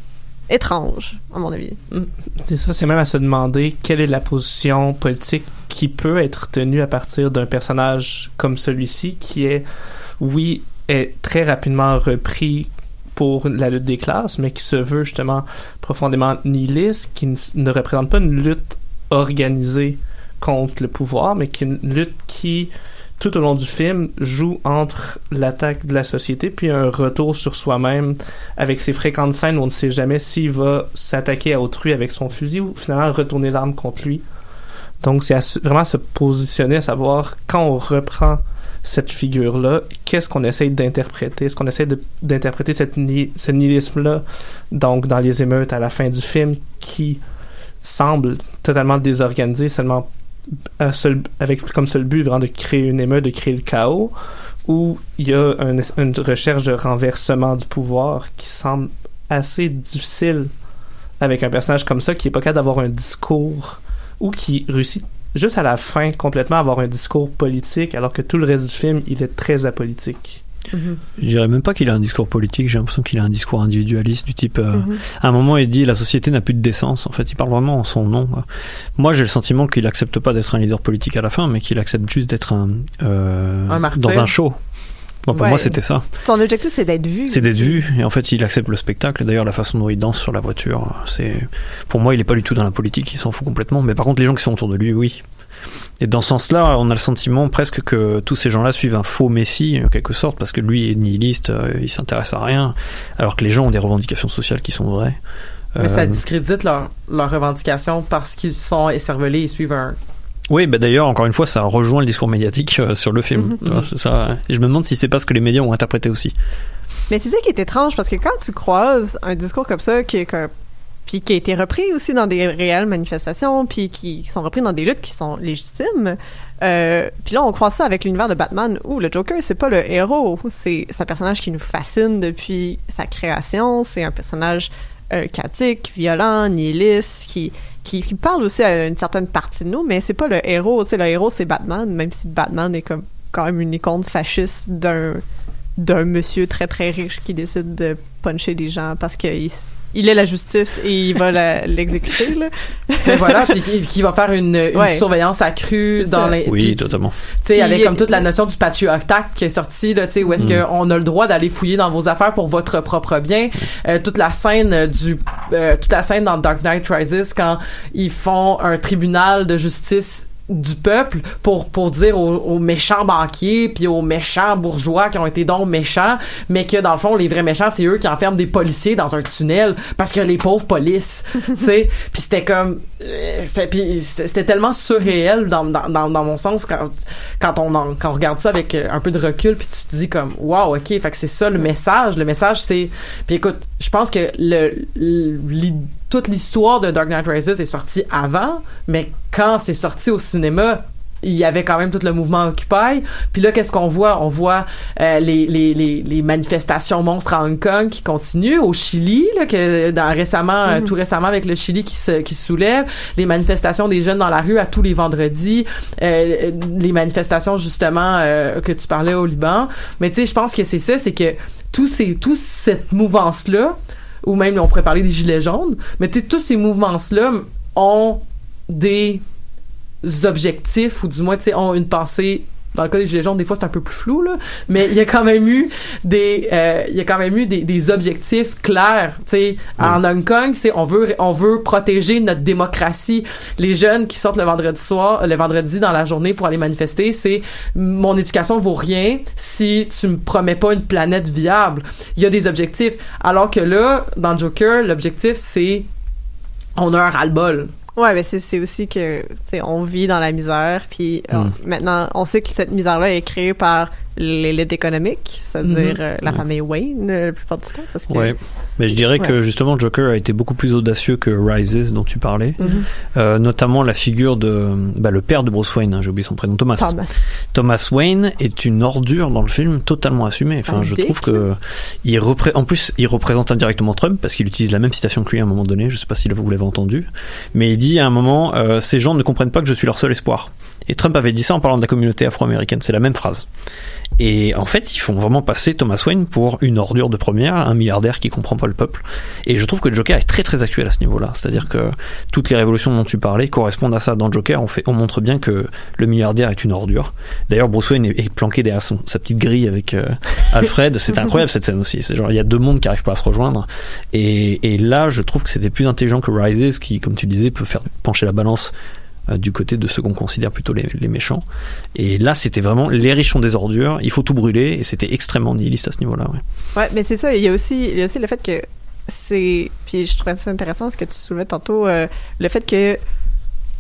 étrange à mon avis. C'est ça, c'est même à se demander quelle est la position politique qui peut être tenue à partir d'un personnage comme celui-ci, qui est, oui, est très rapidement repris pour la lutte des classes, mais qui se veut justement profondément nihiliste, qui ne, représente pas une lutte organisée contre le pouvoir, mais qui est une lutte qui, tout au long du film, joue entre l'attaque de la société puis un retour sur soi-même avec ses fréquentes scènes où on ne sait jamais s'il va s'attaquer à autrui avec son fusil ou finalement retourner l'arme contre lui. Donc c'est vraiment se positionner, à savoir quand on reprend cette figure-là, qu'est-ce qu'on essaye d'interpréter? Est-ce qu'on essaie de- d'interpréter ni- ce nihilisme-là, donc dans les émeutes à la fin du film, qui semble totalement désorganisé, seulement avec comme seul but vraiment de créer une émeute, de créer le chaos, où il y a une recherche de renversement du pouvoir qui semble assez difficile avec un personnage comme ça qui est pas capable d'avoir un discours ou qui réussit juste à la fin complètement avoir un discours politique alors que tout le reste du film il est très apolitique. Je dirais même pas qu'il a un discours politique, j'ai l'impression qu'il a un discours individualiste du type. euh, Mhm. À un moment, il dit la société n'a plus de décence. En fait, il parle vraiment en son nom. quoi. Moi, j'ai le sentiment qu'il accepte pas d'être un leader politique à la fin, mais qu'il accepte juste d'être un, euh, Un dans un show. Bon, pour Ouais. moi, c'était ça. Son objectif c'est d'être vu. C'est d'être vu, et en fait, il accepte le spectacle. D'ailleurs, la façon dont il danse sur la voiture, c'est, pour moi, il est pas du tout dans la politique, il s'en fout complètement. Mais par contre, les gens qui sont autour de lui, oui. Et dans ce sens-là, on a le sentiment presque que tous ces gens-là suivent un faux messie, en quelque sorte, parce que lui est nihiliste, euh, il s'intéresse à rien, alors que les gens ont des revendications sociales qui sont vraies. Mais ça Euh, discrédite leur, leurs revendications parce qu'ils sont écervelés et suivent un. Oui, bah d'ailleurs, encore une fois, ça rejoint le discours médiatique euh, sur le film. Mhm. Ça. Et je me demande si c'est pas ce que les médias ont interprété aussi. Mais c'est ça qui est étrange parce que quand tu croises un discours comme ça qui est puis qui a été repris aussi dans des réelles manifestations puis qui sont repris dans des luttes qui sont légitimes euh, puis là on croise ça avec l'univers de Batman où le Joker c'est pas le héros c'est c'est un personnage qui nous fascine depuis sa création c'est un personnage euh, chaotique violent nihiliste qui, qui parle aussi à une certaine partie de nous mais c'est pas le héros. Le héros c'est Batman même si Batman est comme quand même une icône fasciste d'un d'un monsieur très très riche qui décide de puncher des gens parce qu'il il est la justice et il va (laughs) l'exécuter là. Mais voilà, (laughs) puis qui, qui va faire une, une Ouais. surveillance accrue dans les. Oui, puis, totalement. Tu sais, avec comme toute la notion du Patriot Act qui est sortie, là, tu sais, où est-ce Mm. qu'on a le droit d'aller fouiller dans vos affaires pour votre propre bien. Euh, toute la scène euh, du, euh, toute la scène dans Dark Knight Rises quand ils font un tribunal de justice du peuple pour pour dire aux, aux méchants banquiers puis aux méchants bourgeois qui ont été donc méchants mais que dans le fond les vrais méchants c'est eux qui enferment des policiers dans un tunnel parce que les pauvres polices (laughs) tu sais. Puis c'était comme euh, c'était tellement surréel dans, dans, dans, dans mon sens quand quand on en- quand on regarde ça avec euh, un peu de recul puis tu te dis comme waouh ok fait que c'est ça le message. Le message c'est puis écoute je pense que le, le- toute l'histoire de Dark Knight Rises est sortie avant mais quand c'est sorti au cinéma il y avait quand même tout le mouvement Occupy. Puis là, qu'est-ce qu'on voit? On voit euh, les, les, les, les manifestations monstres à Hong Kong qui continuent. Au Chili, là, que dans récemment, euh, tout récemment avec le Chili qui se, qui se soulève. Les manifestations des jeunes dans la rue à tous les vendredis. Euh, les manifestations, justement, euh, que tu parlais au Liban. Mais tu sais, je pense que c'est ça, c'est que ces, toute cette mouvance-là, ou même on pourrait parler des gilets jaunes, mais tous ces mouvements-là ont des objectifs ou du moins ont une pensée dans le cas des gilets jaunes des fois c'est un peu plus flou là. Mais il y a quand même eu des euh, il y a quand même eu des, des objectifs clairs. Tu sais en Hong Kong c'est on veut on veut protéger notre démocratie. Les jeunes qui sortent le vendredi soir le vendredi dans la journée pour aller manifester c'est mon éducation vaut rien si tu me promets pas une planète viable. Il y a des objectifs. Alors que là dans Joker l'objectif c'est on a un ras-le-bol Ouais, mais c'est aussi que on vit dans la misère, puis euh, Mm. maintenant on sait que cette misère-là est créée par l'élite économique, c'est-à-dire Mhm. euh, la famille Wayne euh, la plupart du temps, parce que Ouais, mais je dirais Ouais. que justement Joker a été beaucoup plus audacieux que Rises dont tu parlais, Mhm. Euh, notamment la figure de bah, le père de Bruce Wayne, hein, j'ai oublié son prénom, Thomas. Thomas. Thomas Wayne est une ordure dans le film totalement assumée. Enfin, je trouve que il repré- en plus il représente indirectement Trump parce qu'il utilise la même citation que lui à un moment donné. Je sais pas si vous l'avez entendu, mais il dit à un moment euh, ces gens ne comprennent pas que je suis leur seul espoir. Et Trump avait dit ça en parlant de la communauté afro-américaine. C'est la même phrase. Et en fait, ils font vraiment passer Thomas Wayne pour une ordure de première, un milliardaire qui comprend pas le peuple. Et je trouve que le Joker est très très actuel à ce niveau-là. C'est-à-dire que toutes les révolutions dont tu parlais correspondent à ça. Dans Joker, on, fait, on montre bien que le milliardaire est une ordure. D'ailleurs, Bruce Wayne est, est planqué derrière son, sa petite grille avec euh, Alfred. (laughs) C'est incroyable cette scène aussi. C'est genre, il y a deux mondes qui arrivent pas à se rejoindre. Et, et là, je trouve que c'était plus intelligent que Rises, qui, comme tu disais, peut faire pencher la balance du côté de ceux qu'on considère plutôt les, méchants. Et là, c'était vraiment les riches sont des ordures, il faut tout brûler, et c'était extrêmement nihiliste à ce niveau-là. Ouais. Ouais, mais c'est ça. Il y a aussi, il y a aussi le fait que c'est. Puis je trouvais ça intéressant ce que tu soulevais tantôt, euh, le fait que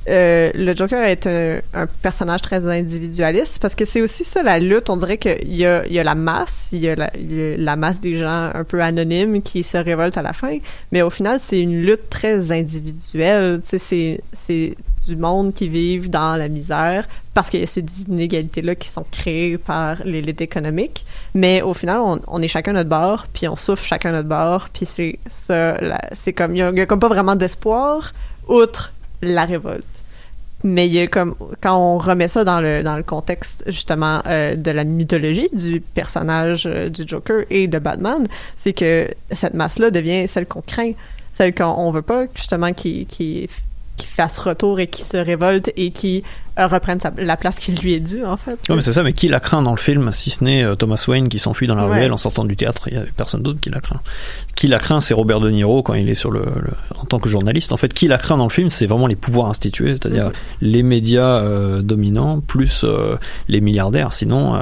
euh, le Joker est un, personnage très individualiste parce que c'est aussi ça la lutte. On dirait qu'il y a, la masse, il y a la, masse des gens un peu anonymes qui se révoltent à la fin, mais au final c'est une lutte très individuelle. C'est c'est du monde qui vivent dans la misère parce qu'il y a ces inégalités-là qui sont créées par l'élite économique. Mais au final, on, est chacun notre bord, puis on souffre chacun notre bord, puis c'est ça, c'est comme, il y, a, a comme pas vraiment d'espoir, outre la révolte. Mais il y a comme, quand on remet ça dans le, dans le contexte, justement, euh, de la mythologie du personnage euh, du Joker et de Batman, c'est que cette masse-là devient celle qu'on craint, celle qu'on on veut pas, justement, qui, qui, qui fasse retour et qui se révolte et qui euh, reprenne sa- la place qui lui est due, en fait. Ouais, mais c'est ça, mais qui la craint dans le film, si ce n'est Thomas Wayne qui s'enfuit dans la Ouais. ruelle en sortant du théâtre, il y a personne d'autre qui la craint. Qui la craint, c'est Robert De Niro quand il est sur le, le- en tant que journaliste. En fait, qui la craint dans le film, c'est vraiment les pouvoirs institués, c'est-à-dire Mhm. les médias euh, dominants plus euh, les milliardaires. Sinon, euh,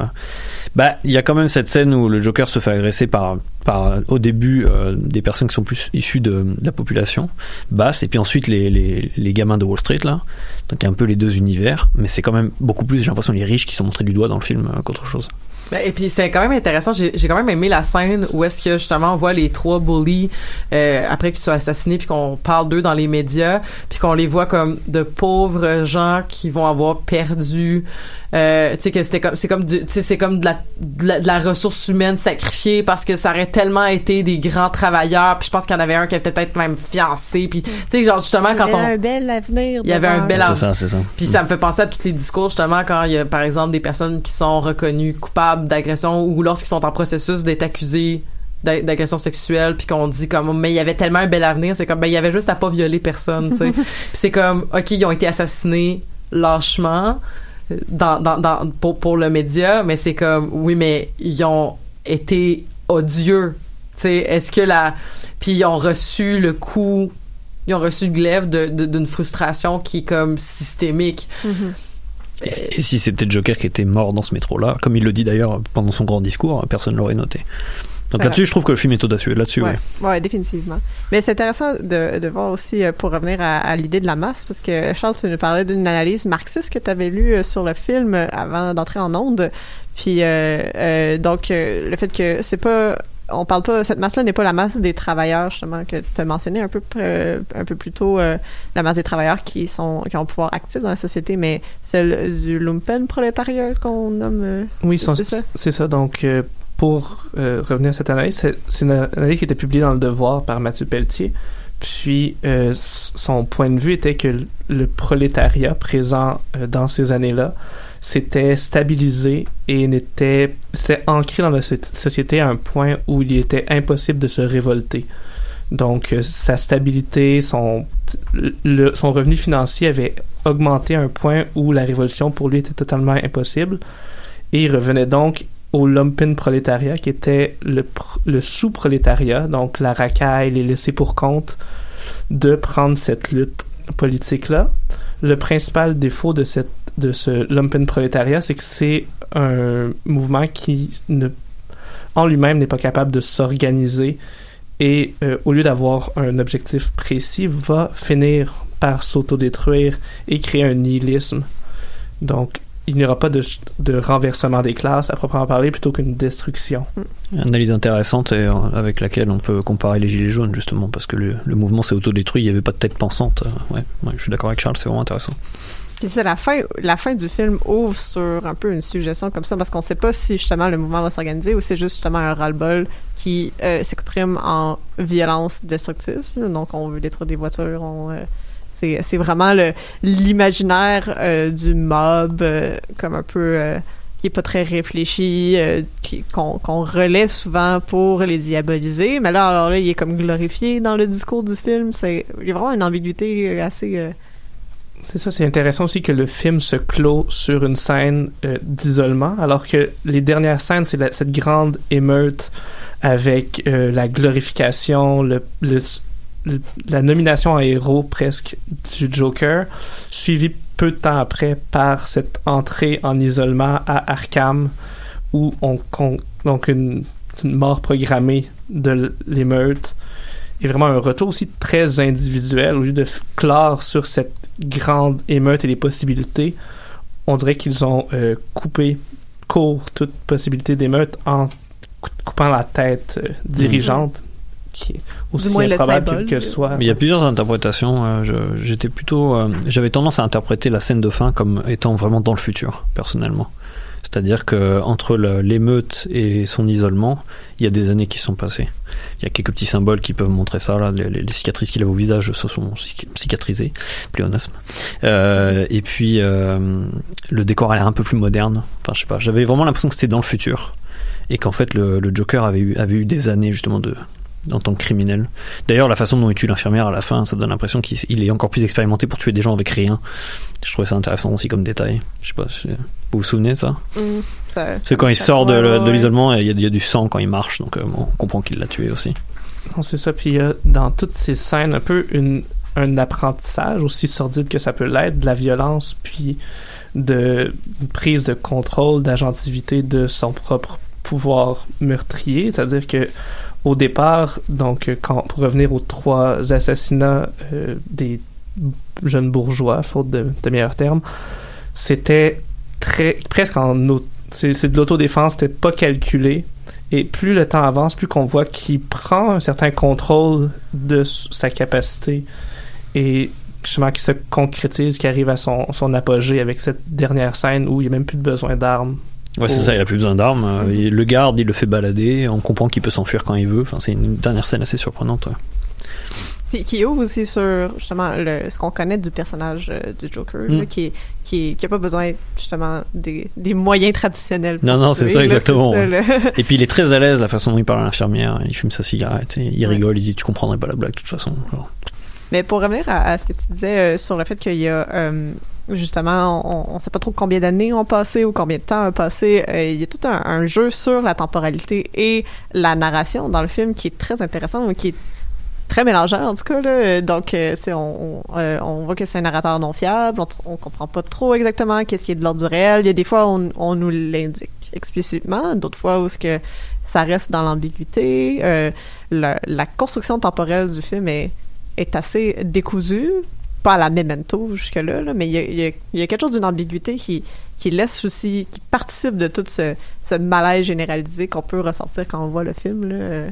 bah, il y a quand même cette scène où le Joker se fait agresser par, par au début des personnes qui sont plus issues de, de la population basse, et puis ensuite les, les, les gamins de Wall Street là. Donc il y a un peu les deux univers, mais c'est quand même beaucoup plus, j'ai l'impression, les riches qui sont montrés du doigt dans le film qu'autre chose. Ben, et puis c'est quand même intéressant. J'ai quand même aimé la scène où est-ce que justement on voit les trois bullies euh, après qu'ils soient assassinés puis qu'on parle d'eux dans les médias puis qu'on les voit comme de pauvres gens qui vont avoir perdu. Euh, tu sais que c'était comme c'est comme tu sais c'est comme de la, de la de la ressource humaine sacrifiée parce que ça aurait tellement été des grands travailleurs puis je pense qu'il y en avait un qui était peut-être même fiancé puis tu sais genre justement quand il y a on un bel avenir. il y avait un bel eux. C'est ça, c'est ça. puis ça me fait penser à tous les discours justement quand il y a par exemple des personnes qui sont reconnues coupables d'agression ou lorsqu'ils sont en processus d'être accusés d'a- d'agression sexuelle puis qu'on dit comme mais il y avait tellement un bel avenir c'est comme ben il y avait juste à pas violer personne tu sais (laughs) puis c'est comme ok ils ont été assassinés lâchement pour, le média mais c'est comme oui mais ils ont été odieux est-ce que la puis ils ont reçu le coup ils ont reçu le glaive de- de- d'une frustration qui est comme systémique. Et, et si c'était Joker qui était mort dans ce métro-là, comme il le dit d'ailleurs pendant son grand discours, personne l'aurait noté. Donc là-dessus, je trouve que le film est audacieux. Là-dessus, Ouais, ouais. ouais, définitivement. Mais c'est intéressant de, de voir aussi, euh, pour revenir à, à l'idée de la masse, parce que Charles, tu nous parlais d'une analyse marxiste que tu avais lue euh, sur le film euh, avant d'entrer en onde. Puis, euh, euh, donc, le fait que c'est pas. On parle pas. Cette masse-là n'est pas la masse des travailleurs, justement, que tu as mentionné un peu, euh, un peu plus tôt, euh, la masse des travailleurs qui, sont, qui ont un pouvoir actif dans la société, mais celle du lumpen prolétariat qu'on nomme. euh, Oui, c'est ça? c'est ça. Donc, euh, pour euh, revenir à cette analyse, c'est une analyse qui était publiée dans Le Devoir par Mathieu Pelletier. Puis, euh, son point de vue était que le prolétariat présent euh, dans ces années-là s'était stabilisé et n'était ancré dans la so- société à un point où il était impossible de se révolter. Donc, sa stabilité, son revenu financier avait augmenté à un point où la révolution pour lui était totalement impossible. Et il revenait donc au lumpen prolétariat, qui était le, pr- le sous-prolétariat, donc la racaille, les laissés pour compte, de prendre cette lutte politique-là. Le principal défaut de, ce lumpen prolétariat, c'est que c'est un mouvement qui, en lui-même, n'est pas capable de s'organiser et, euh, au lieu d'avoir un objectif précis, va finir par s'autodétruire et créer un nihilisme. Donc, il n'y aura pas de, de renversement des classes à proprement parler plutôt qu'une destruction. Une analyse intéressante et euh, avec laquelle on peut comparer les gilets jaunes justement parce que le, le mouvement s'est autodétruit, il n'y avait pas de tête pensante. Euh, Ouais, ouais, je suis d'accord avec Charles, c'est vraiment intéressant. Puis c'est la fin, la fin du film ouvre sur un peu une suggestion comme ça parce qu'on sait pas si justement le mouvement va s'organiser ou c'est juste justement un ras-le-bol qui euh, s'exprime en violence destructrice. Donc on veut détruire des voitures, on, euh, c'est, vraiment l'imaginaire euh, du mob euh, comme un peu euh, qui est pas très réfléchi, qu'on, qu'on relaie souvent pour les diaboliser. Mais là, alors là, il est comme glorifié dans le discours du film. C'est, il y a vraiment une ambiguïté assez. C'est ça, c'est intéressant aussi que le film se clôt sur une scène d'isolement, alors que les dernières scènes, c'est cette grande émeute avec la glorification, le- la nomination en héros presque du Joker, suivi peu de temps après par cette entrée en isolement à Arkham, où on, con- donc une, mort programmée de l'émeute et vraiment un retour aussi très individuel. Au lieu de clore sur cette grande émeute et les possibilités on dirait qu'ils ont euh, coupé court toute possibilité d'émeute en cou- coupant la tête euh, dirigeante qui est aussi moins le improbable que, que soit Mais il y a plusieurs interprétations. euh, J'étais plutôt, euh, j'avais tendance à interpréter la scène de fin comme étant vraiment dans le futur, personnellement. C'est-à-dire que entre l'émeute et son isolement, il y a des années qui sont passées. Il y a quelques petits symboles qui peuvent montrer ça. Là, les, les cicatrices qu'il a au visage se sont cic- cicatrisées, pléonasme. Euh, et puis euh, le décor a l'air un peu plus moderne. Enfin, je sais pas. J'avais vraiment l'impression que c'était dans le futur et qu'en fait le, le Joker avait eu, avait eu des années justement de en tant que criminel. D'ailleurs, la façon dont il tue l'infirmière à la fin, ça donne l'impression qu'il il est encore plus expérimenté pour tuer des gens avec rien. Je trouvais ça intéressant aussi comme détail. Je sais pas, vous vous souvenez de ça? Mm, ça- C'est quand il sort de, l'isolement, et il y, a- il y a du sang quand il marche, donc euh, on comprend qu'il l'a tué aussi. Non, c'est ça. Puis il y a dans toutes ces scènes un peu une, un apprentissage, aussi sordide que ça peut l'être, de la violence, puis de une prise de contrôle, d'agentivité de son propre pouvoir meurtrier. C'est-à-dire que au départ, donc euh, pour revenir aux trois assassinats euh, des jeunes bourgeois, faute de, de meilleurs termes, c'était très presque en c'est de l'autodéfense, c'était pas calculé. Et plus le temps avance, plus qu'on voit qu'il prend un certain contrôle de sa capacité et justement qui se concrétise, qui arrive à son, son apogée avec cette dernière scène où il n'y a même plus de besoin d'armes. Ouais, c'est Oh. ça, il a plus besoin d'armes. et Le garde, il le fait balader, on comprend qu'il peut s'enfuir quand il veut. Enfin, c'est une dernière scène assez surprenante. ouais. Puis qui ouvre aussi sur justement le, ce qu'on connaît du personnage euh, du Joker, Mm. là, qui, qui, qui a pas besoin justement des, des moyens traditionnels. pour Non, non, c'est ça, exactement, ça. Et puis il est très à l'aise la façon dont il parle à l'infirmière. Il fume sa cigarette, et il rigole, il dit Tu comprendrais pas la blague de toute façon. Genre. Mais pour revenir à, à ce que tu disais euh, sur le fait qu'il y a euh, justement, on, on sait pas trop combien d'années ont passé ou combien de temps a passé. euh, il y a tout un, jeu sur la temporalité et la narration dans le film qui est très intéressant, qui est très mélangeant en tout cas. Là. Donc, euh, euh, on voit que c'est un narrateur non fiable. On, on comprend pas trop exactement qu'est-ce qui est de l'ordre du réel. Il y a des fois on, on nous l'indique explicitement, d'autres fois où ce que ça reste dans l'ambiguïté. La, construction temporelle du film est assez décousue, pas à la memento jusque-là, là, mais il y a, il y a- il y a quelque chose d'une ambiguïté qui, qui laisse aussi, qui participe de tout ce, ce malaise généralisé qu'on peut ressentir quand on voit le film. Là.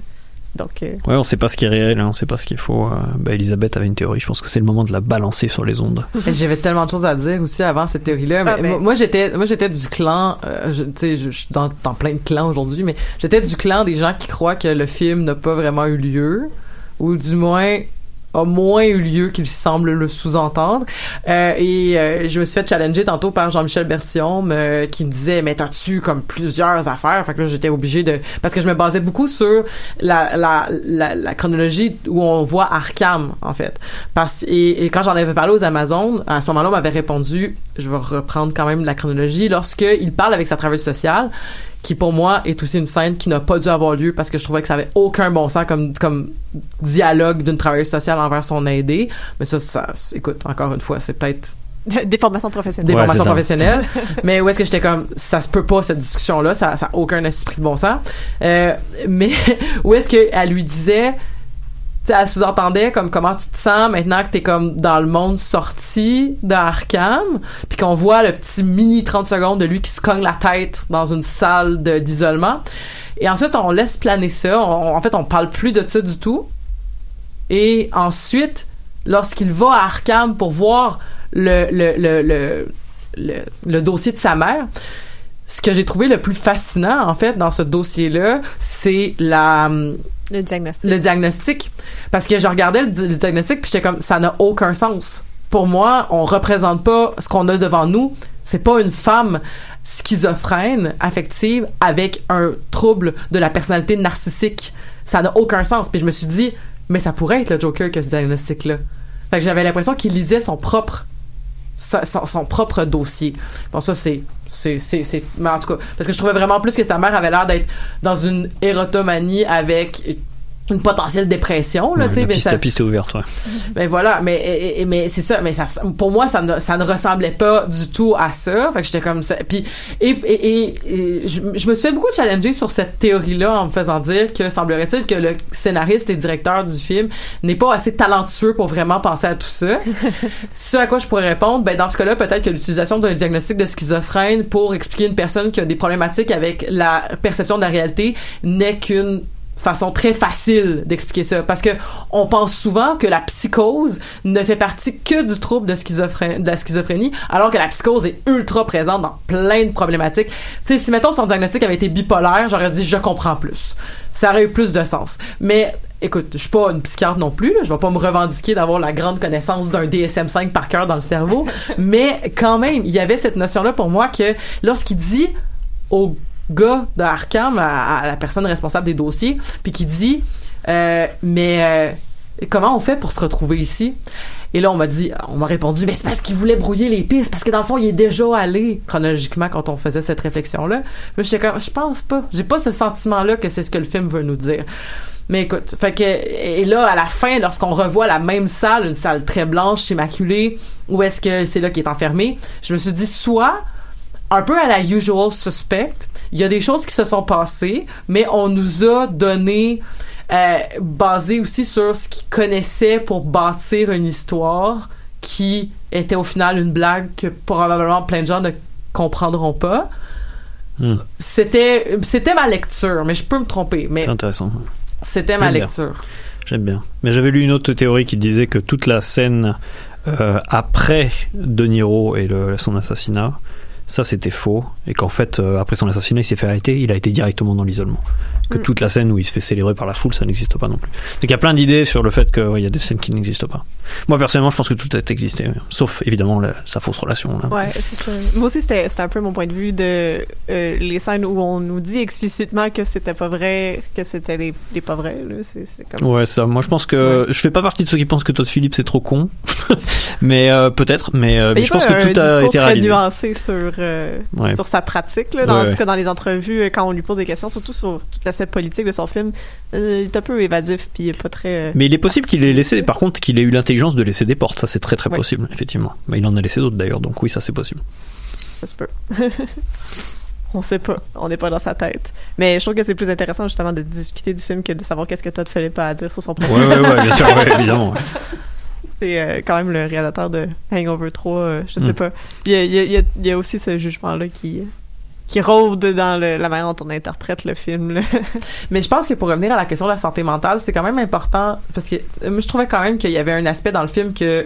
Donc, euh, Ouais, on sait pas ce qui est réel, hein, on sait pas ce qu'il faut. euh, bah, Elisabeth avait une théorie, je pense que c'est le moment de la balancer sur les ondes. (laughs) J'avais tellement de choses à dire aussi avant cette théorie-là. Mais Ah, ben. moi- j'étais, moi, j'étais du clan. euh, je- tu sais, je, je suis dans, dans plein de clans aujourd'hui, mais j'étais du clan des gens qui croient que le film n'a pas vraiment eu lieu, ou du moins a moins eu lieu qu'il semble le sous-entendre. Euh, et euh, je me suis fait challenger tantôt par Jean-Michel Bertillon euh, qui me disait mais t'as-tu comme plusieurs affaires fait que là j'étais obligé de parce que je me basais beaucoup sur la, la, la, la chronologie où on voit Arkham en fait parce et, et quand j'en avais parlé aux Amazones à ce moment-là on m'avait répondu je vais reprendre quand même la chronologie lorsque il parle avec sa travailleuse sociale qui pour moi est aussi une scène qui n'a pas dû avoir lieu parce que je trouvais que ça avait aucun bon sens comme comme dialogue d'une travailleuse sociale envers son aidé. Mais ça ça écoute encore une fois c'est peut-être (laughs) des formations professionnelles. des Ouais, formations professionnelles. (laughs) Mais où est-ce que j'étais comme ça se peut pas cette discussion là ça ça a aucun esprit de bon sens. Euh, mais (laughs) où est-ce que elle lui disait elle sous-entendait comme comment tu te sens maintenant que t'es comme dans le monde sorti de Arkham, puis qu'on voit le petit mini 30 secondes de lui qui se cogne la tête dans une salle d'isolement. Et ensuite, on laisse planer ça. En fait, on parle plus de ça du tout. Et ensuite, lorsqu'il va à Arkham pour voir le, le, le, le, le, le dossier de sa mère, ce que j'ai trouvé le plus fascinant, en fait, dans ce dossier-là, c'est la, Le diagnostic. le diagnostic. Parce que je regardais le, le diagnostic, puis j'étais comme, ça n'a aucun sens. Pour moi, on représente pas ce qu'on a devant nous. C'est pas une femme schizophrène, affective, avec un trouble de la personnalité narcissique. Ça n'a aucun sens. Puis je me suis dit, mais ça pourrait être le Joker que ce diagnostic-là. Fait que j'avais l'impression qu'il lisait son propre son, son propre dossier. Bon, ça, c'est. C'est, c'est, c'est- mais en tout cas, parce que je trouvais vraiment plus que sa mère avait l'air d'être dans une érotomanie avec une potentielle dépression, là, Ouais, tu sais, mais piste, ça- la piste est ouverte, ouais. (laughs) ben voilà, mais et- et- mais c'est ça, mais ça pour moi ça ne ça ne ressemblait pas du tout à ça. Fait que j'étais comme ça. Puis et et, je, je me suis fait beaucoup challenger sur cette théorie-là en me faisant dire que semblerait-il que le scénariste et directeur du film n'est pas assez talentueux pour vraiment penser à tout ça. (laughs) ce à quoi je pourrais répondre, ben dans ce cas-là, peut-être que l'utilisation d'un diagnostic de schizophrène pour expliquer une personne qui a des problématiques avec la perception de la réalité n'est qu'une façon très facile d'expliquer ça parce que on pense souvent que la psychose ne fait partie que du trouble de, la schizophrénie alors que la psychose est ultra présente dans plein de problématiques. Tu sais si mettons son diagnostic avait été bipolaire, j'aurais dit je comprends plus. Ça aurait eu plus de sens. Mais écoute, je suis pas une psychiatre non plus, là. je vais pas me revendiquer d'avoir la grande connaissance d'un DSM-5 par cœur dans le cerveau, (laughs) mais quand même, il y avait cette notion là pour moi que lorsqu'il dit au gars de Arkham, à, la personne responsable des dossiers, puis qui dit euh, mais euh, comment on fait pour se retrouver ici? Et là on m'a dit on m'a répondu mais c'est parce qu'il voulait brouiller les pistes parce que dans le fond il est déjà allé chronologiquement quand on faisait cette réflexion là mais comme je pense pas. J'ai pas ce sentiment là que c'est ce que le film veut nous dire. Mais écoute, fait que et là à la fin, lorsqu'on revoit la même salle, une salle très blanche, immaculée, où est-ce que c'est là qui est enfermé, je me suis dit soit un peu à la usual suspect, il y a des choses qui se sont passées, mais on nous a donné euh, basé aussi sur ce qu'ils connaissaient pour bâtir une histoire qui était au final une blague que probablement plein de gens ne comprendront pas. Hmm. C'était c'était ma lecture, mais je peux me tromper, mais C'est intéressant. c'était ma lecture. J'aime bien. Mais j'avais lu une autre théorie qui disait que toute la scène euh, après De Niro et le- son assassinat, ça c'était faux. Et qu'en fait, euh, après son assassinat, il s'est fait arrêter, il a été directement dans l'isolement. Que Mm. toute la scène où il se fait célébrer par la foule, ça n'existe pas non plus. Donc il y a plein d'idées sur le fait qu'il y a des scènes qui n'existent pas. Moi personnellement, je pense que tout a existé. Sauf évidemment la- sa fausse relation. Là. Ouais, ça. Moi aussi, c'était un peu mon point de vue de euh, les scènes où on nous dit explicitement que c'était pas vrai, que c'était les, les pas vrais. là. C'est c'est comme. Ouais, ça. Moi, je pense que je fais pas partie de ceux qui pensent que Todd Phillips c'est trop con, (laughs) mais euh, peut-être. Mais, euh, mais je pense que tout a été très réalisé. nuancé sur Ouais. sur sa pratique là, dans, Ouais, en tout ouais. cas dans les entrevues quand on lui pose des questions, surtout sur toute l'aspect politique de son film. il est un peu évasif puis pas très. Mais il est possible qu'il ait laissé, par contre, qu'il ait eu l'intelligence de laisser des portes. Ça, c'est très très Ouais. possible, effectivement. Mais il en a laissé d'autres d'ailleurs, donc oui, ça c'est possible. Ça se peut. (laughs) on sait pas. On n'est pas dans sa tête. Mais je trouve que c'est plus intéressant justement de discuter du film que de savoir qu'est-ce que Todd Phillips a à dire sur son Ouais, projet. ouais, ouais, bien sûr, ouais, (laughs) évidemment. ouais. C'est euh, quand même le réalisateur de Hangover 3, euh, je sais Mm. pas. Il y a, il y a- il y a- il y a aussi ce jugement-là qui qui rôde dans le- la manière dont on interprète le film. (laughs) Mais je pense que pour revenir à la question de la santé mentale, c'est quand même important parce que euh, je trouvais quand même qu'il y avait un aspect dans le film que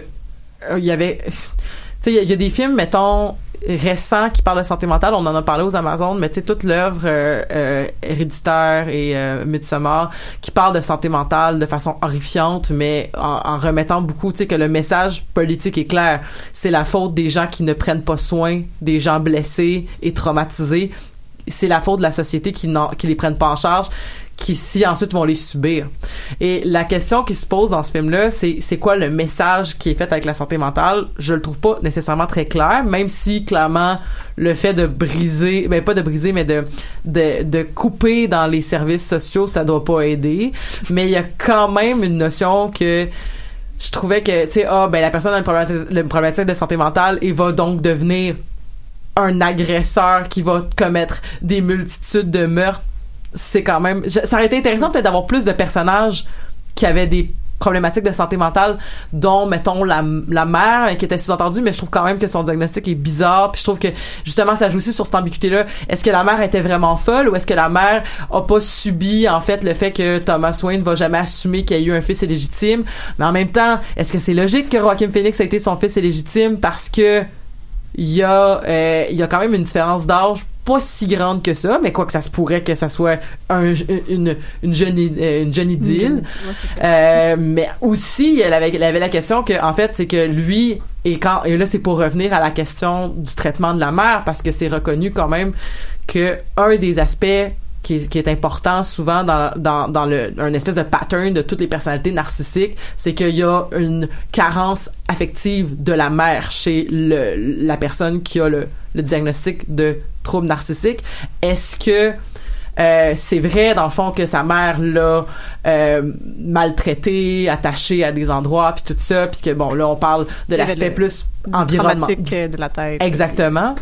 euh, il y avait (laughs) tu sais il y, a des films mettons récents qui parlent de santé mentale, on en a parlé aux Amazones, mais tu sais toute l'œuvre euh, euh, héréditaire et euh, Midsommar qui parle de santé mentale de façon horrifiante mais en, remettant beaucoup tu sais que le message politique est clair, c'est la faute des gens qui ne prennent pas soin des gens blessés et traumatisés. C'est la faute de la société qui, qui les prennent pas en charge qui si ensuite vont les subir. Et la question qui se pose dans ce film-là, c'est c'est quoi le message qui est fait avec la santé mentale? Je le trouve pas nécessairement très clair, même si clairement le fait de briser, ben pas de briser, mais de de, de couper dans les services sociaux, ça doit pas aider. Mais il y a quand même une notion que je trouvais que tu sais ah ben la personne a une problématique, une problématique de santé mentale et va donc devenir un agresseur qui va commettre des multitudes de meurtres, c'est quand même. je- ça aurait été intéressant peut-être d'avoir plus de personnages qui avaient des problématiques de santé mentale dont mettons la, la mère qui était sous-entendue mais je trouve quand même que son diagnostic est bizarre puis je trouve que justement ça joue aussi sur cette ambiguïté là est-ce que la mère était vraiment folle ou est-ce que la mère a pas subi en fait le fait que Thomas Wayne va jamais assumer qu'il y a eu un fils illégitime? Mais en même temps est-ce que c'est logique que Joaquin Phoenix a été son fils illégitime parce que il y a euh, il y a quand même une différence d'âge pas si grande que ça mais quoi que ça se pourrait que ça soit un, une une jeune euh, une jeune idylle. Euh, mais aussi elle avait elle avait la question que en fait c'est que lui et quand et là c'est pour revenir à la question du traitement de la mère parce que c'est reconnu quand même que un des aspects qui est, qui est important souvent dans, dans, dans le, un espèce de pattern de toutes les personnalités narcissiques, c'est qu'il y a une carence affective de la mère chez le, la personne qui a le, le diagnostic de trouble narcissique. Est-ce que euh, c'est vrai dans le fond que sa mère l'a euh, maltraité, attaché à des endroits puis tout ça, puis que bon là on parle de l'aspect plus environnemental de la tête. Exactement.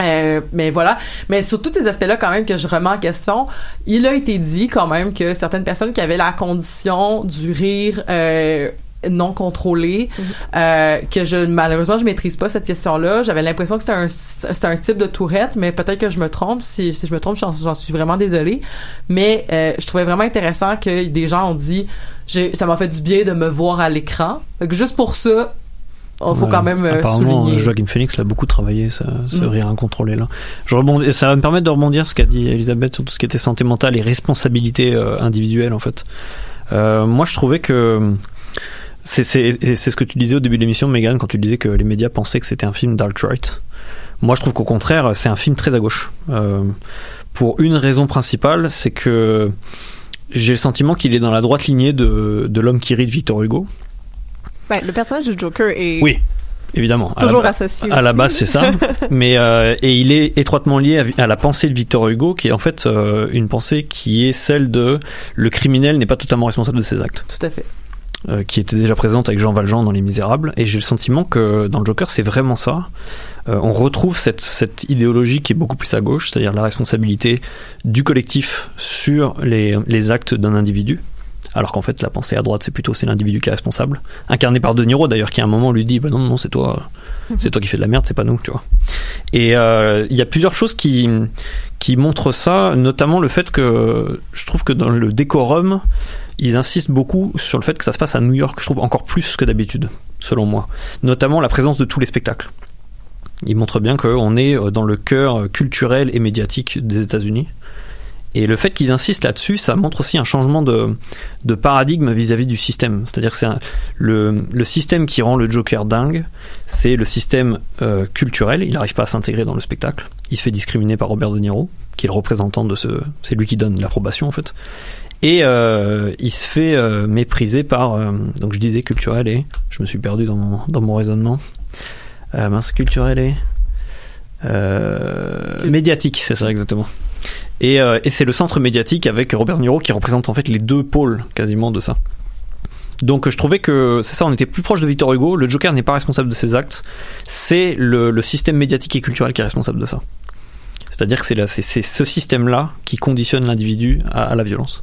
Euh, mais voilà. Mais sur tous ces aspects-là, quand même, que je remets en question, il a été dit quand même que certaines personnes qui avaient la condition du rire euh, non contrôlé, Mhm. euh, que je malheureusement je maîtrise pas cette question-là. J'avais l'impression que c'était un c'était un type de tourette, mais peut-être que je me trompe. Si, si je me trompe, j'en suis vraiment désolée. Mais euh, je trouvais vraiment intéressant que des gens ont dit, ça m'a fait du bien de me voir à l'écran. Juste pour ça, il faut Ouais. quand même euh, Apparemment, souligner. Joaquin Phoenix l'a beaucoup travaillé, ça, ce Mm. rire incontrôlé là. Je rebondis, ça va me permettre de rebondir sur ce qu'a dit Elisabeth sur tout ce qui était santé mentale et responsabilité euh, individuelle en fait. Euh, moi, je trouvais que c'est ce que tu disais au début de l'émission, Megan, quand tu disais que les médias pensaient que c'était un film d'alt-right. Moi, je trouve qu'au contraire, c'est un film très à gauche. Euh, pour une raison principale, c'est que j'ai le sentiment qu'il est dans la droite lignée de, de l'homme qui rit de Victor Hugo. Ben, le personnage du Joker est Oui, évidemment. À la toujours ba- associé. À la base, c'est ça. (laughs) Mais euh, et il est étroitement lié à, à la pensée de Victor Hugo, qui est en fait euh, une pensée qui est celle de le criminel n'est pas totalement responsable de ses actes, Tout à fait. euh, qui était déjà présente avec Jean Valjean dans Les Misérables. Et j'ai le sentiment que dans le Joker, c'est vraiment ça. Euh, on retrouve cette, cette idéologie qui est beaucoup plus à gauche, c'est-à-dire la responsabilité du collectif sur les, les actes d'un individu. Alors qu'en fait, la pensée à droite, c'est plutôt c'est l'individu qui est responsable. Incarné par De Niro d'ailleurs, qui à un moment lui dit, bah non, non, c'est toi, c'est toi qui fais de la merde, c'est pas nous, tu vois. Et euh, il y a plusieurs choses qui qui montrent ça, notamment le fait que je trouve que dans le décorum, ils insistent beaucoup sur le fait que ça se passe à New York, je trouve encore plus que d'habitude, selon moi. Notamment la présence de tous les spectacles. Ils montrent bien qu'on est euh, dans le cœur culturel et médiatique des États-Unis. Et le fait qu'ils insistent là-dessus, ça montre aussi un changement de, de paradigme vis-à-vis du système. C'est-à-dire que un- le, le système qui rend le Joker dingue, c'est le système euh, culturel. Il n'arrive pas à s'intégrer dans le spectacle. Il se fait discriminer par Robert De Niro, qui est le représentant de ce. C'est lui qui donne l'approbation en fait. Et euh, il se fait euh, mépriser par. euh, donc je disais culturel et. Je me suis perdu dans mon, dans mon raisonnement. Euh, mince, culturel et. Médiatique, c'est ça exactement. Et, euh, et c'est le centre médiatique avec Robert Niro qui représente en fait les deux pôles quasiment de ça. Donc je trouvais que c'est ça, on était plus proche de Victor Hugo. Le Joker n'est pas responsable de ses actes, c'est le, système médiatique et culturel qui est responsable de ça. C'est-à-dire que c'est ce système-là qui conditionne l'individu à, la violence.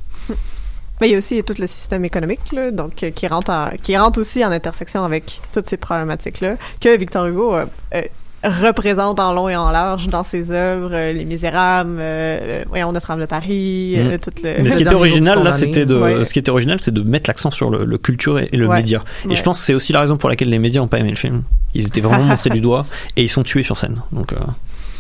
Mais il y a aussi tout le système économique, donc qui rentre en- qui rentre aussi en intersection avec toutes ces problématiques-là, que Victor Hugo euh, euh, représente en long et en large dans ses œuvres, euh, Les Misérables, euh, euh, voyons, Notre-Dame de Paris, euh, Mhm. tout le. Mais ce qui était original là, c'était de, Ouais. ce qui était original, c'est de mettre l'accent sur le, le culture et, et le Ouais. média. Et Ouais. je pense que c'est aussi la raison pour laquelle les médias n'ont pas aimé le film. Ils étaient vraiment montrés (laughs) du doigt et ils sont tués sur scène. Donc euh,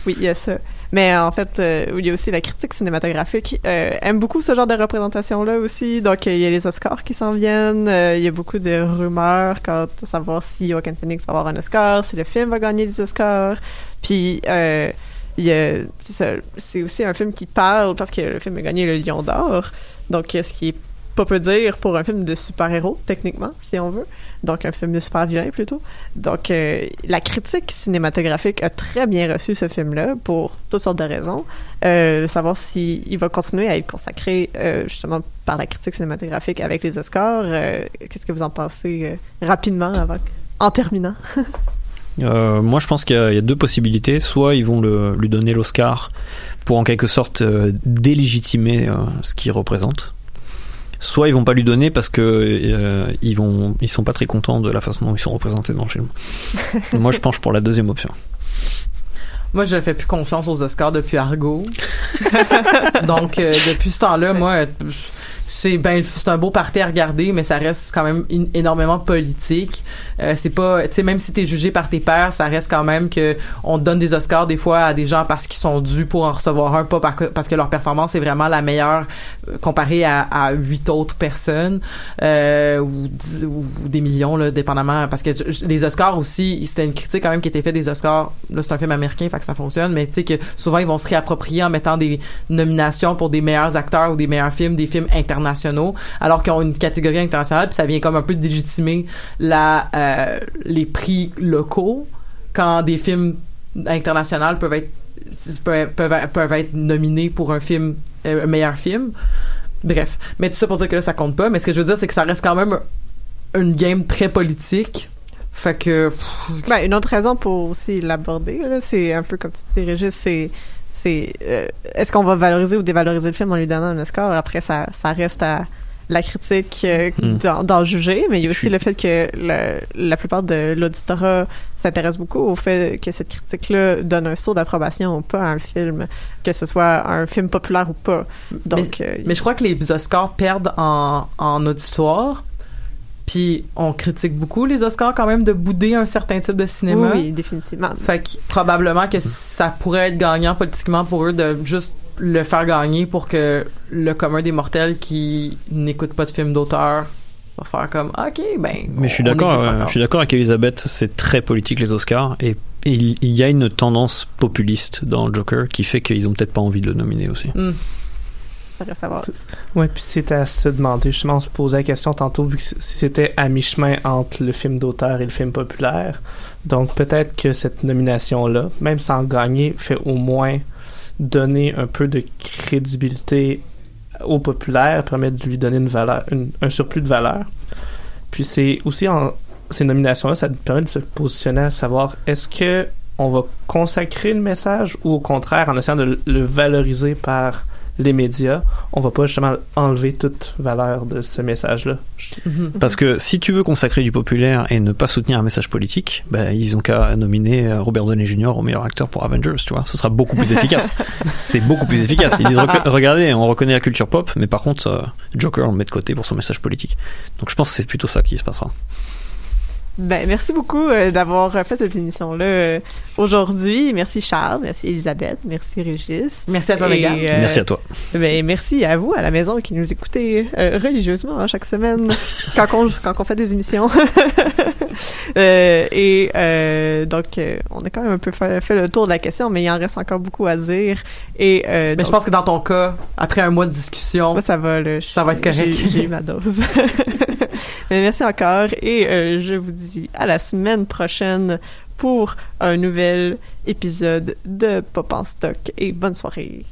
Oui, il y a ça. Mais euh, en fait, euh, il y a aussi la critique cinématographique euh, aime beaucoup ce genre de représentation-là aussi. Donc, il y a les Oscars qui s'en viennent. euh, il y a beaucoup de rumeurs quant à savoir si Joaquin Phoenix va avoir un Oscar, si le film va gagner les Oscars. Puis, c'est aussi un film qui parle parce que le film a gagné le Lion d'Or. Donc, ce qui est pas peu dire pour un film de super-héros, techniquement, si on veut. Donc, un film de super-vilain, plutôt. Donc, euh, la critique cinématographique a très bien reçu ce film-là pour toutes sortes de raisons. Euh, savoir s'il va continuer à être consacré, euh, justement, par la critique cinématographique avec les Oscars. Qu'est-ce que vous en pensez rapidement, avant, en terminant? (laughs) Moi, je pense qu'il y, a- deux possibilités. Soit ils vont lui donner l'Oscar pour en quelque sorte délégitimer ce qu'il représente. Soit ils vont pas lui donner parce que euh, ils vont, ils sont pas très contents de la façon dont ils sont représentés dans le film. (laughs) Moi, je penche pour la deuxième option. Moi, je fais plus confiance aux Oscars depuis Argo. (laughs) Donc, euh, depuis ce temps-là, moi, c'est ben c'est un beau parti à regarder mais ça reste quand même énormément politique. Euh, c'est pas tu sais même si t'es jugé par tes pairs ça reste quand même que on donne des Oscars des fois à des gens parce qu'ils sont dus pour en recevoir un pas parce que leur performance est vraiment la meilleure euh, comparée à huit autres personnes euh, ou, ou, des millions là dépendamment. Parce que les Oscars aussi c'était une critique quand même qui était faite des Oscars. Là c'est un film américain fait que ça fonctionne. Mais tu sais que souvent ils vont se réapproprier en mettant des nominations pour des meilleurs acteurs ou des meilleurs films des films internationaux alors qu'ils ont une catégorie internationale, puis ça vient comme un peu délégitimer la, euh, les prix locaux quand des films internationaux peuvent être peuvent, être nominés pour un film euh, meilleur film. Bref, mais tout ça pour dire que là ça compte pas, mais ce que je veux dire c'est que ça reste quand même une game très politique. Fait que ben, une autre raison pour aussi l'aborder c'est un peu comme tu dis Régis, c'est c'est euh, est-ce qu'on va valoriser ou dévaloriser le film en lui donnant un Oscar? Après ça ça reste à la critique euh, hmm. d'en juger mais il y a aussi le fait que la plupart de l'auditorat s'intéresse beaucoup au fait que cette critique-là donne un saut d'approbation ou pas à un film, que ce soit un film populaire ou pas. Donc, mais, euh, mais je crois que les Oscars perdent en, en auditoire puis on critique beaucoup les Oscars quand même de bouder un certain type de cinéma. Oui, définitivement. Fait que probablement que ça pourrait être gagnant politiquement pour eux de juste le faire gagner pour que le commun des mortels qui n'écoute pas de films d'auteur va faire comme ok ben mais je suis d'accord euh, je suis d'accord avec Elisabeth c'est très politique les Oscars et il, y a une tendance populiste dans Joker qui fait qu'ils ont peut-être pas envie de le nominer aussi hmm. savoir. Oui, puis c'était à se demander, justement, on se posait la question tantôt, vu que si c'était à mi-chemin entre le film d'auteur et le film populaire. Donc peut-être que cette nomination-là, même sans gagner, fait au moins donner un peu de crédibilité au populaire, permet de lui donner une valeur, un surplus de valeur. Puis c'est aussi en ces nominations-là, ça permet de se positionner à savoir est-ce que on va consacrer le message ou au contraire en essayant de le valoriser par les médias, on va pas justement enlever toute valeur de ce message-là. Mhm. Parce que si tu veux consacrer du populaire et ne pas soutenir un message politique, ben, ils ont qu'à nominer euh, Robert Downey Jr. au meilleur acteur pour Avengers, tu vois. Ce sera beaucoup plus efficace. (laughs) C'est beaucoup plus efficace. Ils disent, regardez, on reconnaît la culture pop, mais par contre, euh, Joker, on le met de côté pour son message politique. Donc je pense que c'est plutôt ça qui se passera. Ben, merci beaucoup euh, d'avoir fait cette émission-là euh, aujourd'hui. Merci Charles, merci Elisabeth, merci Régis. Merci à toi, les gars. Euh, merci à toi. Ben, merci à vous, à la maison, qui nous écoutez religieusement hein, chaque semaine (laughs) quand, on, quand on fait des émissions. (laughs) (laughs) et donc, on a quand même un peu fait, le tour de la question, mais il en reste encore beaucoup à dire. Et, mais je pense que dans ton cas, après un mois de discussion, ça va, ça va être correct. J'ai eu ma dose. (laughs) mais merci encore et je vous dis à la semaine prochaine pour un nouvel épisode de Pop en stock et bonne soirée.